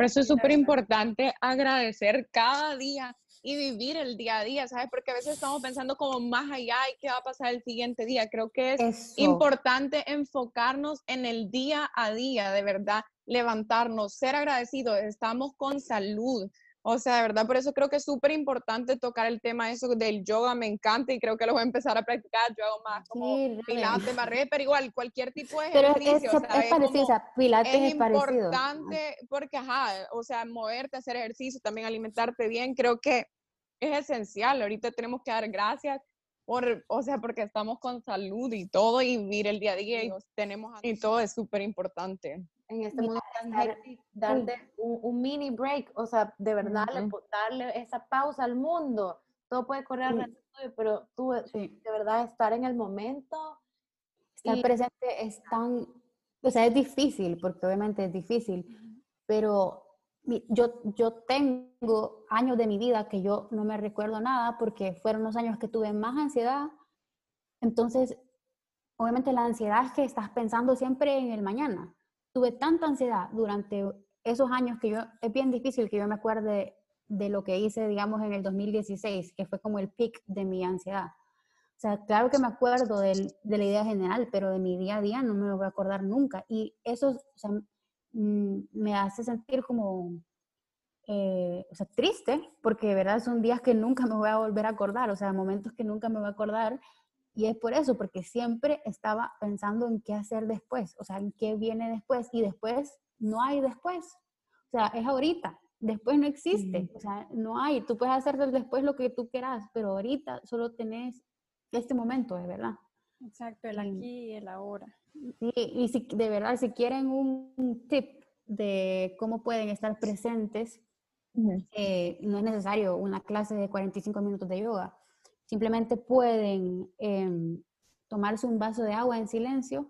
Por eso es súper importante agradecer cada día y vivir el día a día, ¿sabes? Porque a veces estamos pensando como más allá y qué va a pasar el siguiente día. Creo que es importante enfocarnos en el día a día, de verdad, levantarnos, ser agradecidos, estamos con salud, o sea, de verdad, por eso creo que es súper importante tocar el tema eso del yoga, me encanta y creo que lo voy a empezar a practicar. Yo hago más como pilates, barré, pero igual, cualquier tipo de ejercicio. Es, es, parecido, pilates es, es importante porque, ajá, o sea, moverte, hacer ejercicio, también alimentarte bien, creo que es esencial. Ahorita tenemos que dar gracias por, o sea, porque estamos con salud y todo y vivir el día a día y tenemos y todo es súper importante en este mundo darte un, mini break, o sea, de verdad, darle esa pausa al mundo. Todo puede correr alrededor, pero tú, de verdad, estar en el momento. Estar presente es tan, o sea, es difícil, porque obviamente es difícil, pero yo, yo tengo años de mi vida que yo no me recuerdo nada porque fueron los años que tuve más ansiedad. Entonces, obviamente la ansiedad es que estás pensando siempre en el mañana tuve tanta ansiedad durante esos años que yo, es bien difícil que yo me acuerde de lo que hice, digamos, en el 2016, que fue como el pic de mi ansiedad. O sea, claro que me acuerdo de la idea general, pero de mi día a día no me lo voy a acordar nunca. Y eso mm, me hace sentir como, eh, o sea, triste, porque de verdad son días que nunca me voy a volver a acordar, o sea, momentos que nunca me voy a acordar y es por eso, porque siempre estaba pensando en qué hacer después, o sea, en qué viene después, y después no hay después. O sea, es ahorita, después no existe, o sea, no hay. Tú puedes hacer después lo que tú quieras, pero ahorita solo tenés este momento, de verdad. Exacto, el aquí y el ahora. Sí, y si de verdad, si quieren un tip de cómo pueden estar presentes, eh, no es necesario una clase de 45 minutos de yoga Simplemente pueden em, tomarse un vaso de agua en silencio,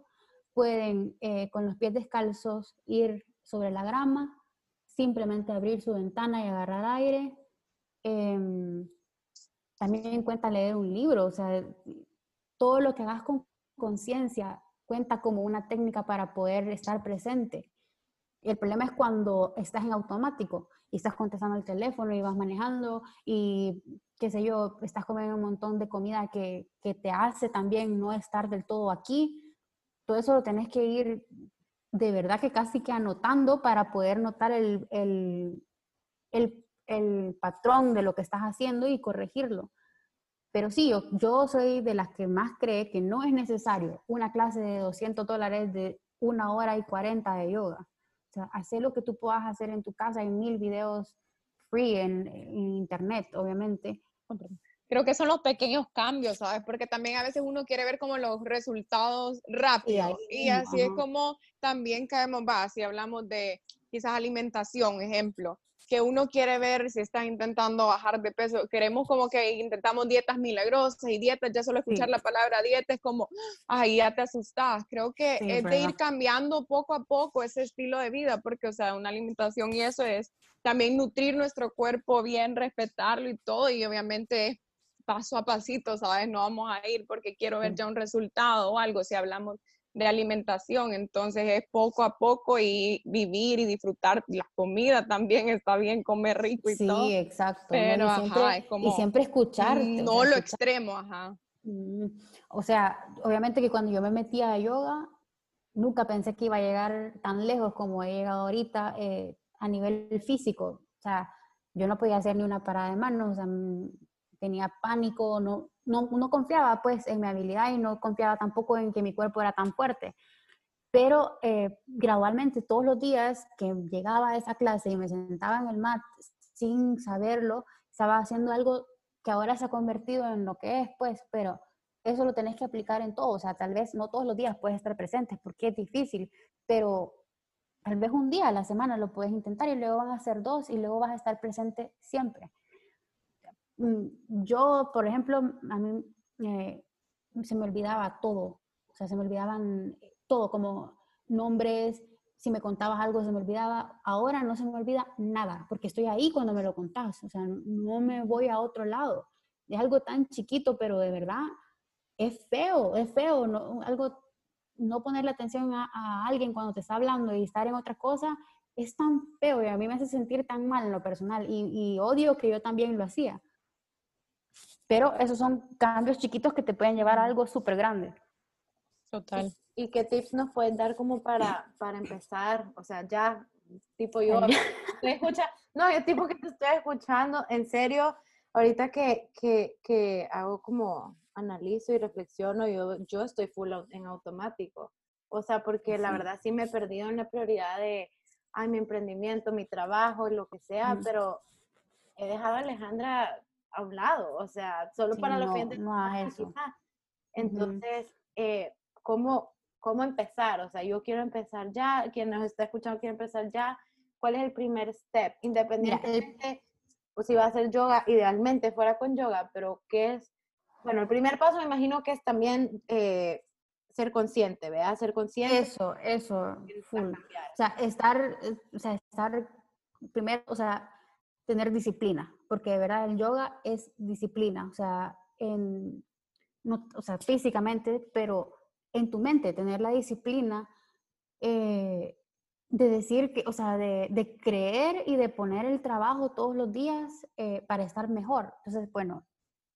pueden eh, con los pies descalzos ir sobre la grama, simplemente abrir su ventana y agarrar aire. Em, también en cuenta leer un libro, o sea, todo lo que hagas con conciencia cuenta como una técnica para poder estar presente. El problema es cuando estás en automático y estás contestando el teléfono y vas manejando y qué sé yo, estás comiendo un montón de comida que, que te hace también no estar del todo aquí. Todo eso lo tenés que ir de verdad que casi que anotando para poder notar el, el, el, el patrón de lo que estás haciendo y corregirlo. Pero sí, yo, yo soy de las que más cree que no es necesario una clase de 200 dólares de una hora y 40 de yoga. O sea, hacer lo que tú puedas hacer en tu casa. Hay mil videos free en, internet, obviamente. Creo que son los pequeños cambios, ¿sabes? Porque también a veces uno quiere ver como los resultados rápidos. Y, así es como también caemos, va, si hablamos de quizás alimentación, ejemplo que uno quiere ver si está intentando bajar de peso. Queremos como que intentamos dietas milagrosas y dietas, ya solo escuchar la palabra dieta es como, ay, ya te asustas. Creo que es de ir cambiando poco a poco ese estilo de vida, porque, o sea, una alimentación y eso es también nutrir nuestro cuerpo bien, respetarlo y todo, y obviamente paso a pasito, ¿sabes? No vamos a ir porque quiero ver ya un resultado o algo, si hablamos de alimentación, entonces es poco a poco y vivir y disfrutar la comida también está bien comer rico y todo. Sí, exacto. Pero y, siempre, es como, y siempre escuchar. No lo extremo, ajá. Mm, o sea, obviamente que cuando yo me metía a yoga, nunca pensé que iba a llegar tan lejos como he llegado ahorita eh, a nivel físico. O sea, yo no podía hacer ni una parada de manos, o sea, mm, tenía pánico, no, no, confiaba pues en mi habilidad y no confiaba tampoco en que mi cuerpo era tan fuerte. Pero eh, gradualmente todos los días que llegaba a esa clase y me sentaba en el mat sin saberlo, estaba haciendo algo que ahora se ha convertido en lo que es, pues, pero eso lo tenés que aplicar en todo. O sea, tal vez no todos los días puedes estar presente porque es difícil, pero tal vez un día a la semana lo puedes intentar y luego van a ser dos y luego vas a estar presente siempre. Mm, yo, por ejemplo, a mí eh, se me olvidaba todo. O sea, se me olvidaban todo, como nombres, si me contabas algo se me olvidaba, ahora no se me olvida nada, porque estoy ahí cuando me lo contás, o sea, no me voy a otro lado. Es algo tan chiquito, pero de verdad es feo, es feo, no, algo, no ponerle atención a, alguien cuando te está hablando y estar en otra cosa es tan feo y a mí me hace sentir tan mal en lo personal y, y odio que yo también lo hacía. Pero esos son cambios chiquitos que te pueden llevar a algo súper grande. Total. ¿Y qué tips nos pueden dar como para, para empezar? O sea, ya, tipo yo, te escucha, no, yo tipo que te estoy escuchando, en serio, ahorita que, que, que hago como analizo y reflexiono, yo, yo estoy full en automático. O sea, porque la verdad sí me he perdido en la prioridad de, ay, mi emprendimiento, mi trabajo, lo que sea, pero he dejado a Alejandra a un lado, o sea, solo para los fines no eso. Entonces, eh, ¿cómo, cómo empezar. O sea, yo quiero empezar ya, quien nos está escuchando quiere empezar ya. ¿Cuál es el primer step? Independientemente, o si va a hacer yoga, idealmente fuera con yoga, pero ¿qué es? Bueno, el primer paso me imagino que es también eh, ser consciente, ¿verdad? Ser consciente. Eso, eso, full. O sea, estar, o sea, estar primero, o sea, tener disciplina, porque de verdad el yoga es disciplina, o sea, en, no, o sea, físicamente, pero en tu mente, tener la disciplina eh, de decir que, o sea, de, creer y de poner el trabajo todos los días eh, para estar mejor. Entonces, bueno,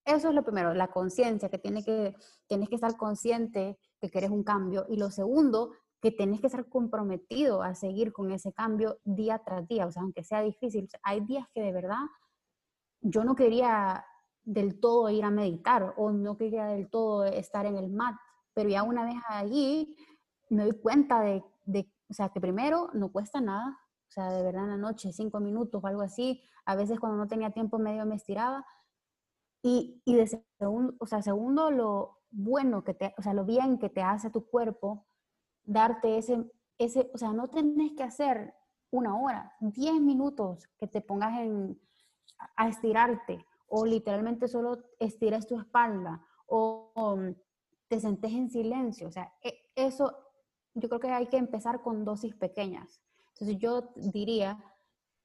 eso es lo primero, la conciencia, que, tiene que tienes que estar consciente que quieres un cambio. Y lo segundo, que tienes que estar comprometido a seguir con ese cambio día tras día, o sea, aunque sea difícil. hay días que de verdad yo no quería del todo ir a meditar o no quería del todo estar en el mat pero ya una vez allí me doy cuenta de, de, o sea, que primero no cuesta nada, o sea, de verdad en la noche, cinco minutos o algo así, a veces cuando no tenía tiempo medio me estiraba, y, y de segundo, o sea, segundo, lo bueno que te, o sea, lo bien que te hace tu cuerpo, darte ese, ese, o sea, no tenés que hacer una hora, diez minutos que te pongas en, a estirarte, o literalmente solo estiras tu espalda, o te sentes en silencio. O sea, e, eso yo creo que hay que empezar con dosis pequeñas. Entonces yo diría,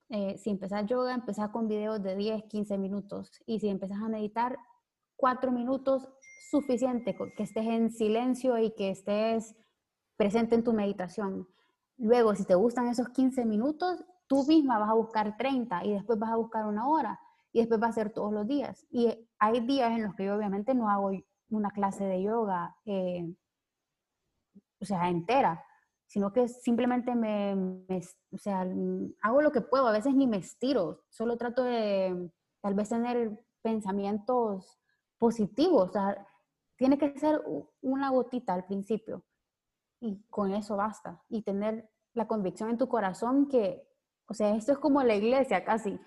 eh, si empezás yoga, empezar con videos de 10, 15 minutos. Y si empezás a meditar, 4 minutos suficiente, que estés en silencio y que estés presente en tu meditación. Luego, si te gustan esos 15 minutos, tú misma vas a buscar 30 y después vas a buscar una hora y después va a ser todos los días. Y hay días en los que yo obviamente no hago una clase de yoga, eh, o sea, entera, sino que simplemente me, o sea, hago lo que puedo, a veces ni me estiro, solo trato de tal vez tener pensamientos positivos, o sea, tiene que ser una gotita al principio y con eso basta y tener la convicción en tu corazón que, o sea, esto es como la iglesia casi,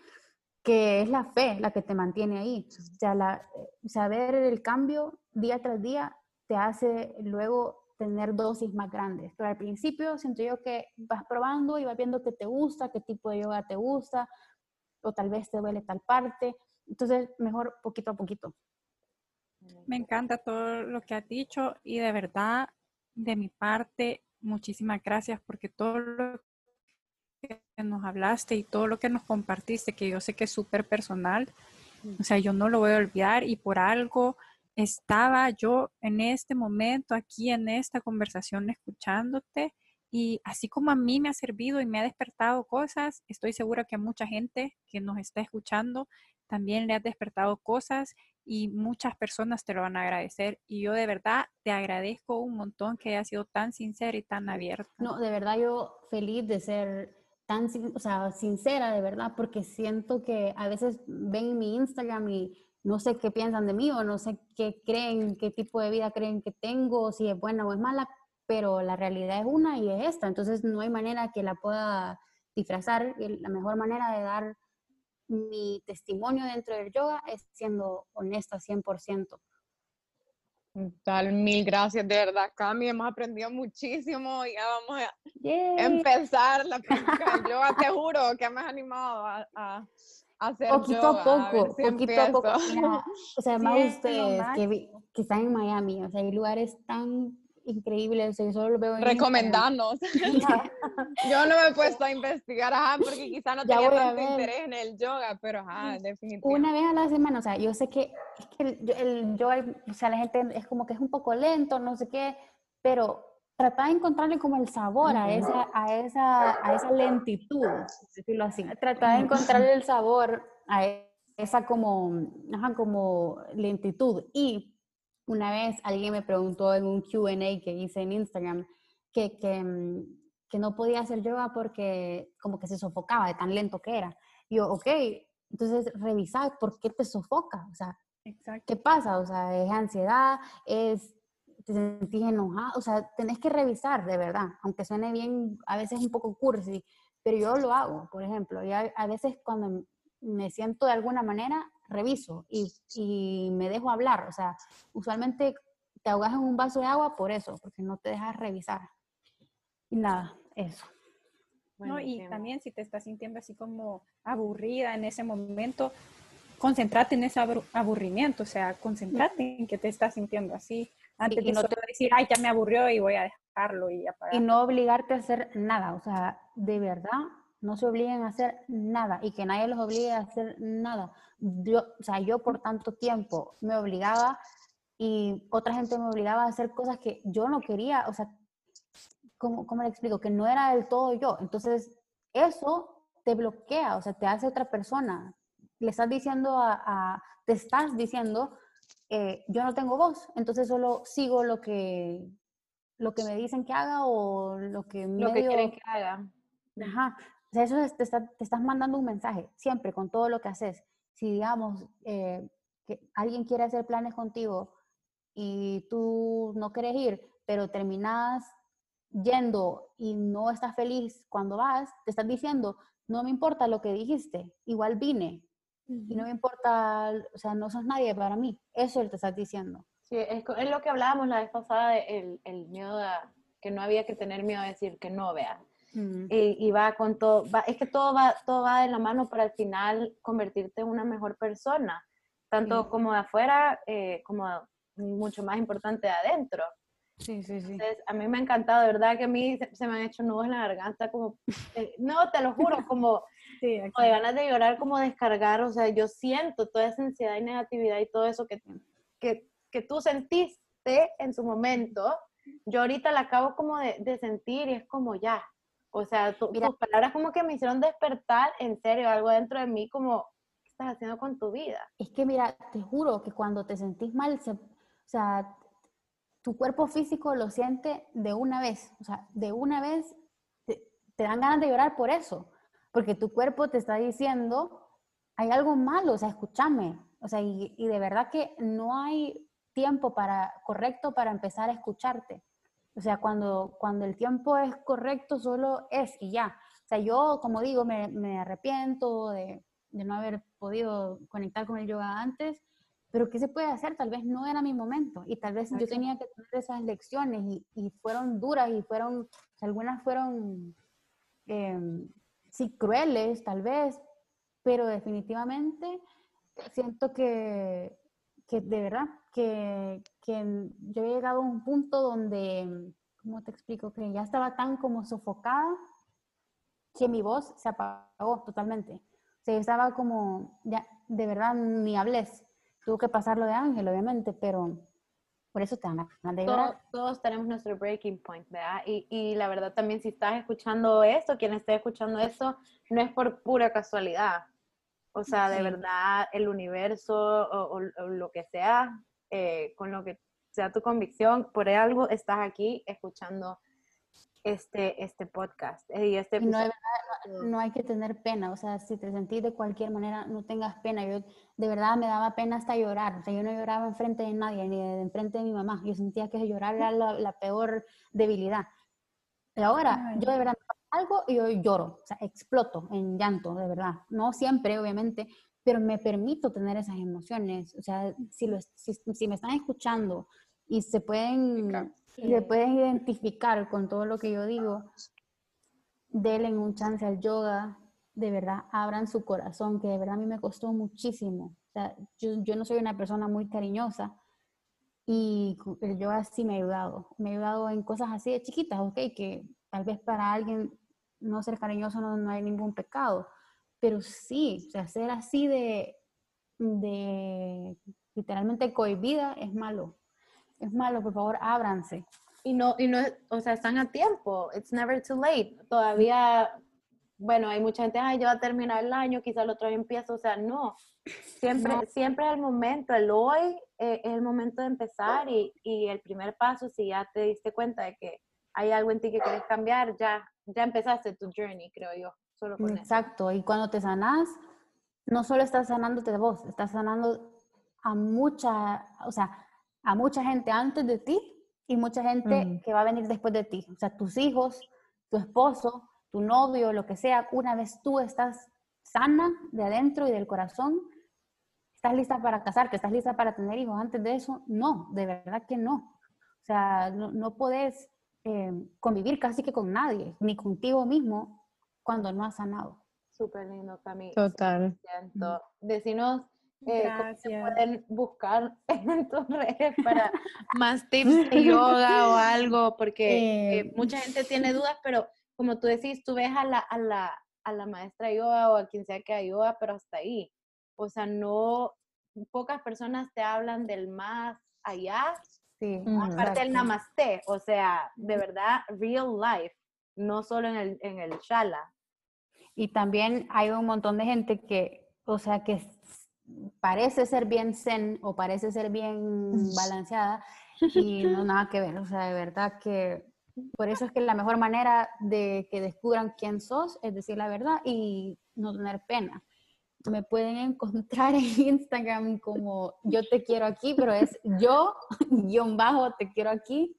que es la fe la que te mantiene ahí. O sea, la, saber el cambio día tras día te hace luego tener dosis más grandes. Pero al principio siento yo que vas probando y vas viendo qué te gusta, qué tipo de yoga te gusta, o tal vez te duele tal parte. Entonces, mejor poquito a poquito. Me encanta todo lo que has dicho y de verdad, de mi parte, muchísimas gracias porque todo lo que nos hablaste y todo lo que nos compartiste, que yo sé que es súper personal, o sea, yo no lo voy a olvidar y por algo estaba yo en este momento aquí en esta conversación escuchándote y así como a mí me ha servido y me ha despertado cosas, estoy segura que a mucha gente que nos está escuchando también le ha despertado cosas y muchas personas te lo van a agradecer. Y yo de verdad te agradezco un montón que hayas sido tan sincera y tan abierta. No, de verdad yo feliz de ser tan, o sea, sincera, de verdad, porque siento que a veces ven mi Instagram y no sé qué piensan de mí o no sé qué creen, qué tipo de vida creen que tengo, si es buena o es mala, pero la realidad es una y es esta. Entonces no hay manera que la pueda disfrazar. La mejor manera de dar mi testimonio dentro del yoga es siendo honesta 100%. Tal, mil gracias, de verdad, Cami, hemos aprendido muchísimo y ya vamos a empezar la práctica del yoga, te juro que me has animado a, hacer poquito yoga. a poco, poquito a poco. o sea, más ustedes que, que están en Miami, o sea, hay lugares tan increíble, o sea, yo solo lo veo en Recomendarnos. yo no me he puesto a investigar, ajá, porque quizá no tenía tanto interés en el yoga, pero ajá, definitivamente. Una vez a la semana, o sea, yo sé que, es que el, el, yoga, o sea, la gente es como que es un poco lento, no sé qué, pero trata de encontrarle como el sabor a esa, a esa, a esa lentitud, decirlo así. Trata de encontrarle el sabor a esa como, ajá, como lentitud. Y una vez alguien me preguntó en un QA que hice en Instagram que, que, mm, que, no podía hacer yoga porque como que se sofocaba de tan lento que era. Y yo, ok, entonces revisar por qué te sofoca, o sea, ¿qué pasa? O sea, es ansiedad, es te sentís enojado, o sea, tenés que revisar de verdad, aunque suene bien, a veces un poco cursi, pero yo lo hago, por ejemplo, y a, a veces cuando me siento de alguna manera, reviso y, y, me dejo hablar. O sea, usualmente te ahogas en un vaso de agua por eso, porque no te dejas revisar. Y nada, eso. no, y también si te estás sintiendo así como aburrida en ese momento, concéntrate en ese aburrimiento, o sea, concéntrate en que te estás sintiendo así, antes de no te decir, ay, ya me aburrió y voy a dejarlo y apagar. Y no obligarte a hacer nada, o sea, de verdad, no se obliguen a hacer nada y que nadie los obligue a hacer nada. Yo, o sea, yo por tanto tiempo me obligaba y otra gente me obligaba a hacer cosas que yo no quería, o sea, ¿cómo, cómo le explico? Que no era del todo yo. Entonces, eso te bloquea, o sea, te hace otra persona. Le estás diciendo a, te estás diciendo, eh, yo no tengo voz, entonces solo sigo lo que, lo que me dicen que haga o lo que, lo que quieren que haga. Ajá. Sea, eso te, te, estás mandando un mensaje siempre con todo lo que haces. Si, digamos, eh, que alguien quiere hacer planes contigo y tú no quieres ir, pero terminas yendo y no estás feliz cuando vas, te estás diciendo, no me importa lo que dijiste, igual vine. Y no me importa, o sea, no sos nadie para mí. Eso te estás diciendo. Sí, es, es, lo que hablábamos la vez pasada, el, el miedo a que no había que tener miedo a decir que no, vea y, va con todo, es que todo va, todo va de la mano para al final convertirte en una mejor persona, tanto como de afuera eh, como mucho más importante de adentro. Sí, sí, sí. Entonces, a mí me ha encantado, de verdad que a mí se, me han hecho nudos en la garganta, como, eh, no, te lo juro, como, sí, de ganas de llorar, como descargar, o sea, yo siento toda esa ansiedad y negatividad y todo eso que, que, que tú sentiste en su momento, yo ahorita la acabo como de, de sentir y es como ya, o sea, tus palabras como que me hicieron despertar en serio algo dentro de mí como, ¿qué estás haciendo con tu vida? Es que mira, te juro que cuando te sentís mal, o sea, tu cuerpo físico lo siente de una vez, o sea, de una vez te, dan ganas de llorar por eso, porque tu cuerpo te está diciendo, hay algo malo, o sea, escúchame, o sea, y, y de verdad que no hay tiempo para, correcto para empezar a escucharte. O sea, cuando, cuando el tiempo es correcto, solo es y ya. O sea, yo, como digo, me, me arrepiento de, de, no haber podido conectar con el yoga antes, pero ¿qué se puede hacer? Tal vez no era mi momento y tal vez yo tenía que tener esas lecciones y, y fueron duras y fueron, algunas fueron, eh, sí, crueles tal vez, pero definitivamente siento que, que de verdad que, que, yo he llegado a un punto donde, ¿cómo te explico? Que ya estaba tan como sofocada que mi voz se apagó totalmente. O sea, yo estaba como, ya, de verdad, ni hables. Tuvo que pasar lo de Ángel, obviamente, pero por eso te van a todos, todos, tenemos nuestro breaking point, ¿verdad? Y, y, la verdad también si estás escuchando esto, quien esté escuchando esto, no es por pura casualidad O sea, de verdad, el universo o, lo que sea, eh, con lo que sea tu convicción, por algo estás aquí escuchando este, este podcast. Eh, y este no, no, hay que tener pena, o sea, si te sentís de cualquier manera, no tengas pena. Yo de verdad me daba pena hasta llorar, o sea, yo no lloraba enfrente de nadie, ni de enfrente de mi mamá. Yo sentía que llorar era la, peor debilidad. Y ahora, yo de verdad algo y yo lloro, o sea, exploto en llanto, de verdad. No siempre, obviamente, pero me permito tener esas emociones. O sea, si, lo, si, si me están escuchando y se pueden y se pueden identificar con todo lo que yo digo, denle un chance al yoga, de verdad, abran su corazón, que de verdad a mí me costó muchísimo. O sea, yo, yo no soy una persona muy cariñosa y el yoga sí me ha ayudado. Me ha ayudado en cosas así de chiquitas, ok, que tal vez para alguien no ser cariñoso no, no hay ningún pecado, pero sí, o sea, ser así de, de literalmente cohibida es malo es malo, por favor, ábranse. Y no, y no, o sea, están a tiempo. It's never too late. Todavía, bueno, hay mucha gente, ay, yo voy a terminar el año, quizá el otro año empiezo. O sea, no. Siempre, siempre es el momento, el hoy eh, es el momento de empezar y, y, el primer paso, si ya te diste cuenta de que hay algo en ti que quieres cambiar, ya, ya empezaste tu journey, creo yo. Solo con Exacto. Y cuando te sanas, no solo estás sanándote de vos, estás sanando a mucha, o sea, a mucha gente antes de ti y mucha gente que va a venir después de ti. O sea, tus hijos, tu esposo, tu novio, lo que sea, una vez tú estás sana de adentro y del corazón, estás lista para casarte, estás lista para tener hijos. Antes de eso, no, de verdad que no. O sea, no, no podés eh, convivir casi que con nadie, ni contigo mismo, cuando no has sanado. Súper lindo, Camila. Total. Decinos eh, pueden buscar en tus redes para más tips de yoga o algo? Porque eh, mucha gente tiene dudas, pero como tú decís, tú ves a la, a la, a la maestra yoga o a quien sea que haga yoga, pero hasta ahí. O sea, no, pocas personas te hablan del más allá, sí, aparte del namaste, o sea, de verdad, real life, no solo en el, en el shala. Y también hay un montón de gente que, o sea, que parece ser bien zen o parece ser bien balanceada y no nada que ver. O sea, de verdad que por eso es que la mejor manera de que descubran quién sos es decir la verdad y no tener pena. Me pueden encontrar en Instagram como yo te quiero aquí, pero es yo, guion bajo, te quiero aquí.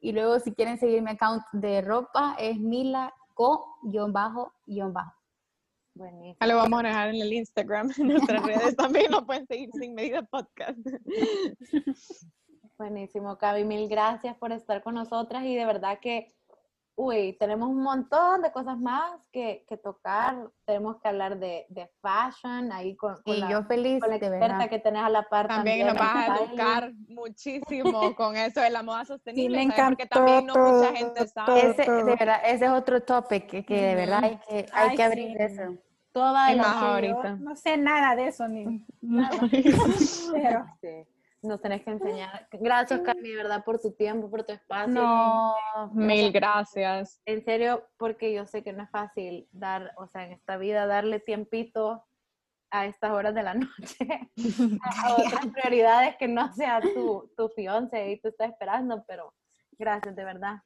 Y luego si quieren seguir mi account de ropa es mila co, guion bajo, guion bajo. Buenísimo. Lo vamos a dejar en el Instagram, en nuestras redes también lo pueden seguir sin medida podcast. Buenísimo, Cavi, mil gracias por estar con nosotras y de verdad que, uy, tenemos un montón de cosas más que, que tocar. Tenemos que hablar de, de fashion ahí con, y la, yo feliz, con la experta que tenés a la par. También, nos vas a educar muchísimo con eso de la moda sostenible, sí, porque también no mucha gente sabe. Ese, de verdad, ese es otro topic que, que de verdad hay que, hay que abrir eso. Toda la ahorita. no sé nada de eso ni nada. Pero nos tenés que enseñar. Gracias, Carmen, de verdad, por tu tiempo, por tu espacio. No, mil gracias. En serio, porque yo sé que no es fácil dar, o sea, en esta vida, darle tiempito a estas horas de la noche a otras prioridades que no sea tu, tu fiance y tú estás esperando, pero gracias, de verdad.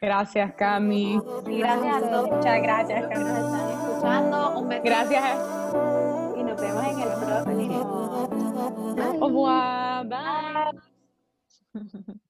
Gracias, Cami. gracias a todos. Muchas gracias, Cami. Nos están escuchando. Un beso. Gracias. Au revoir. Bye.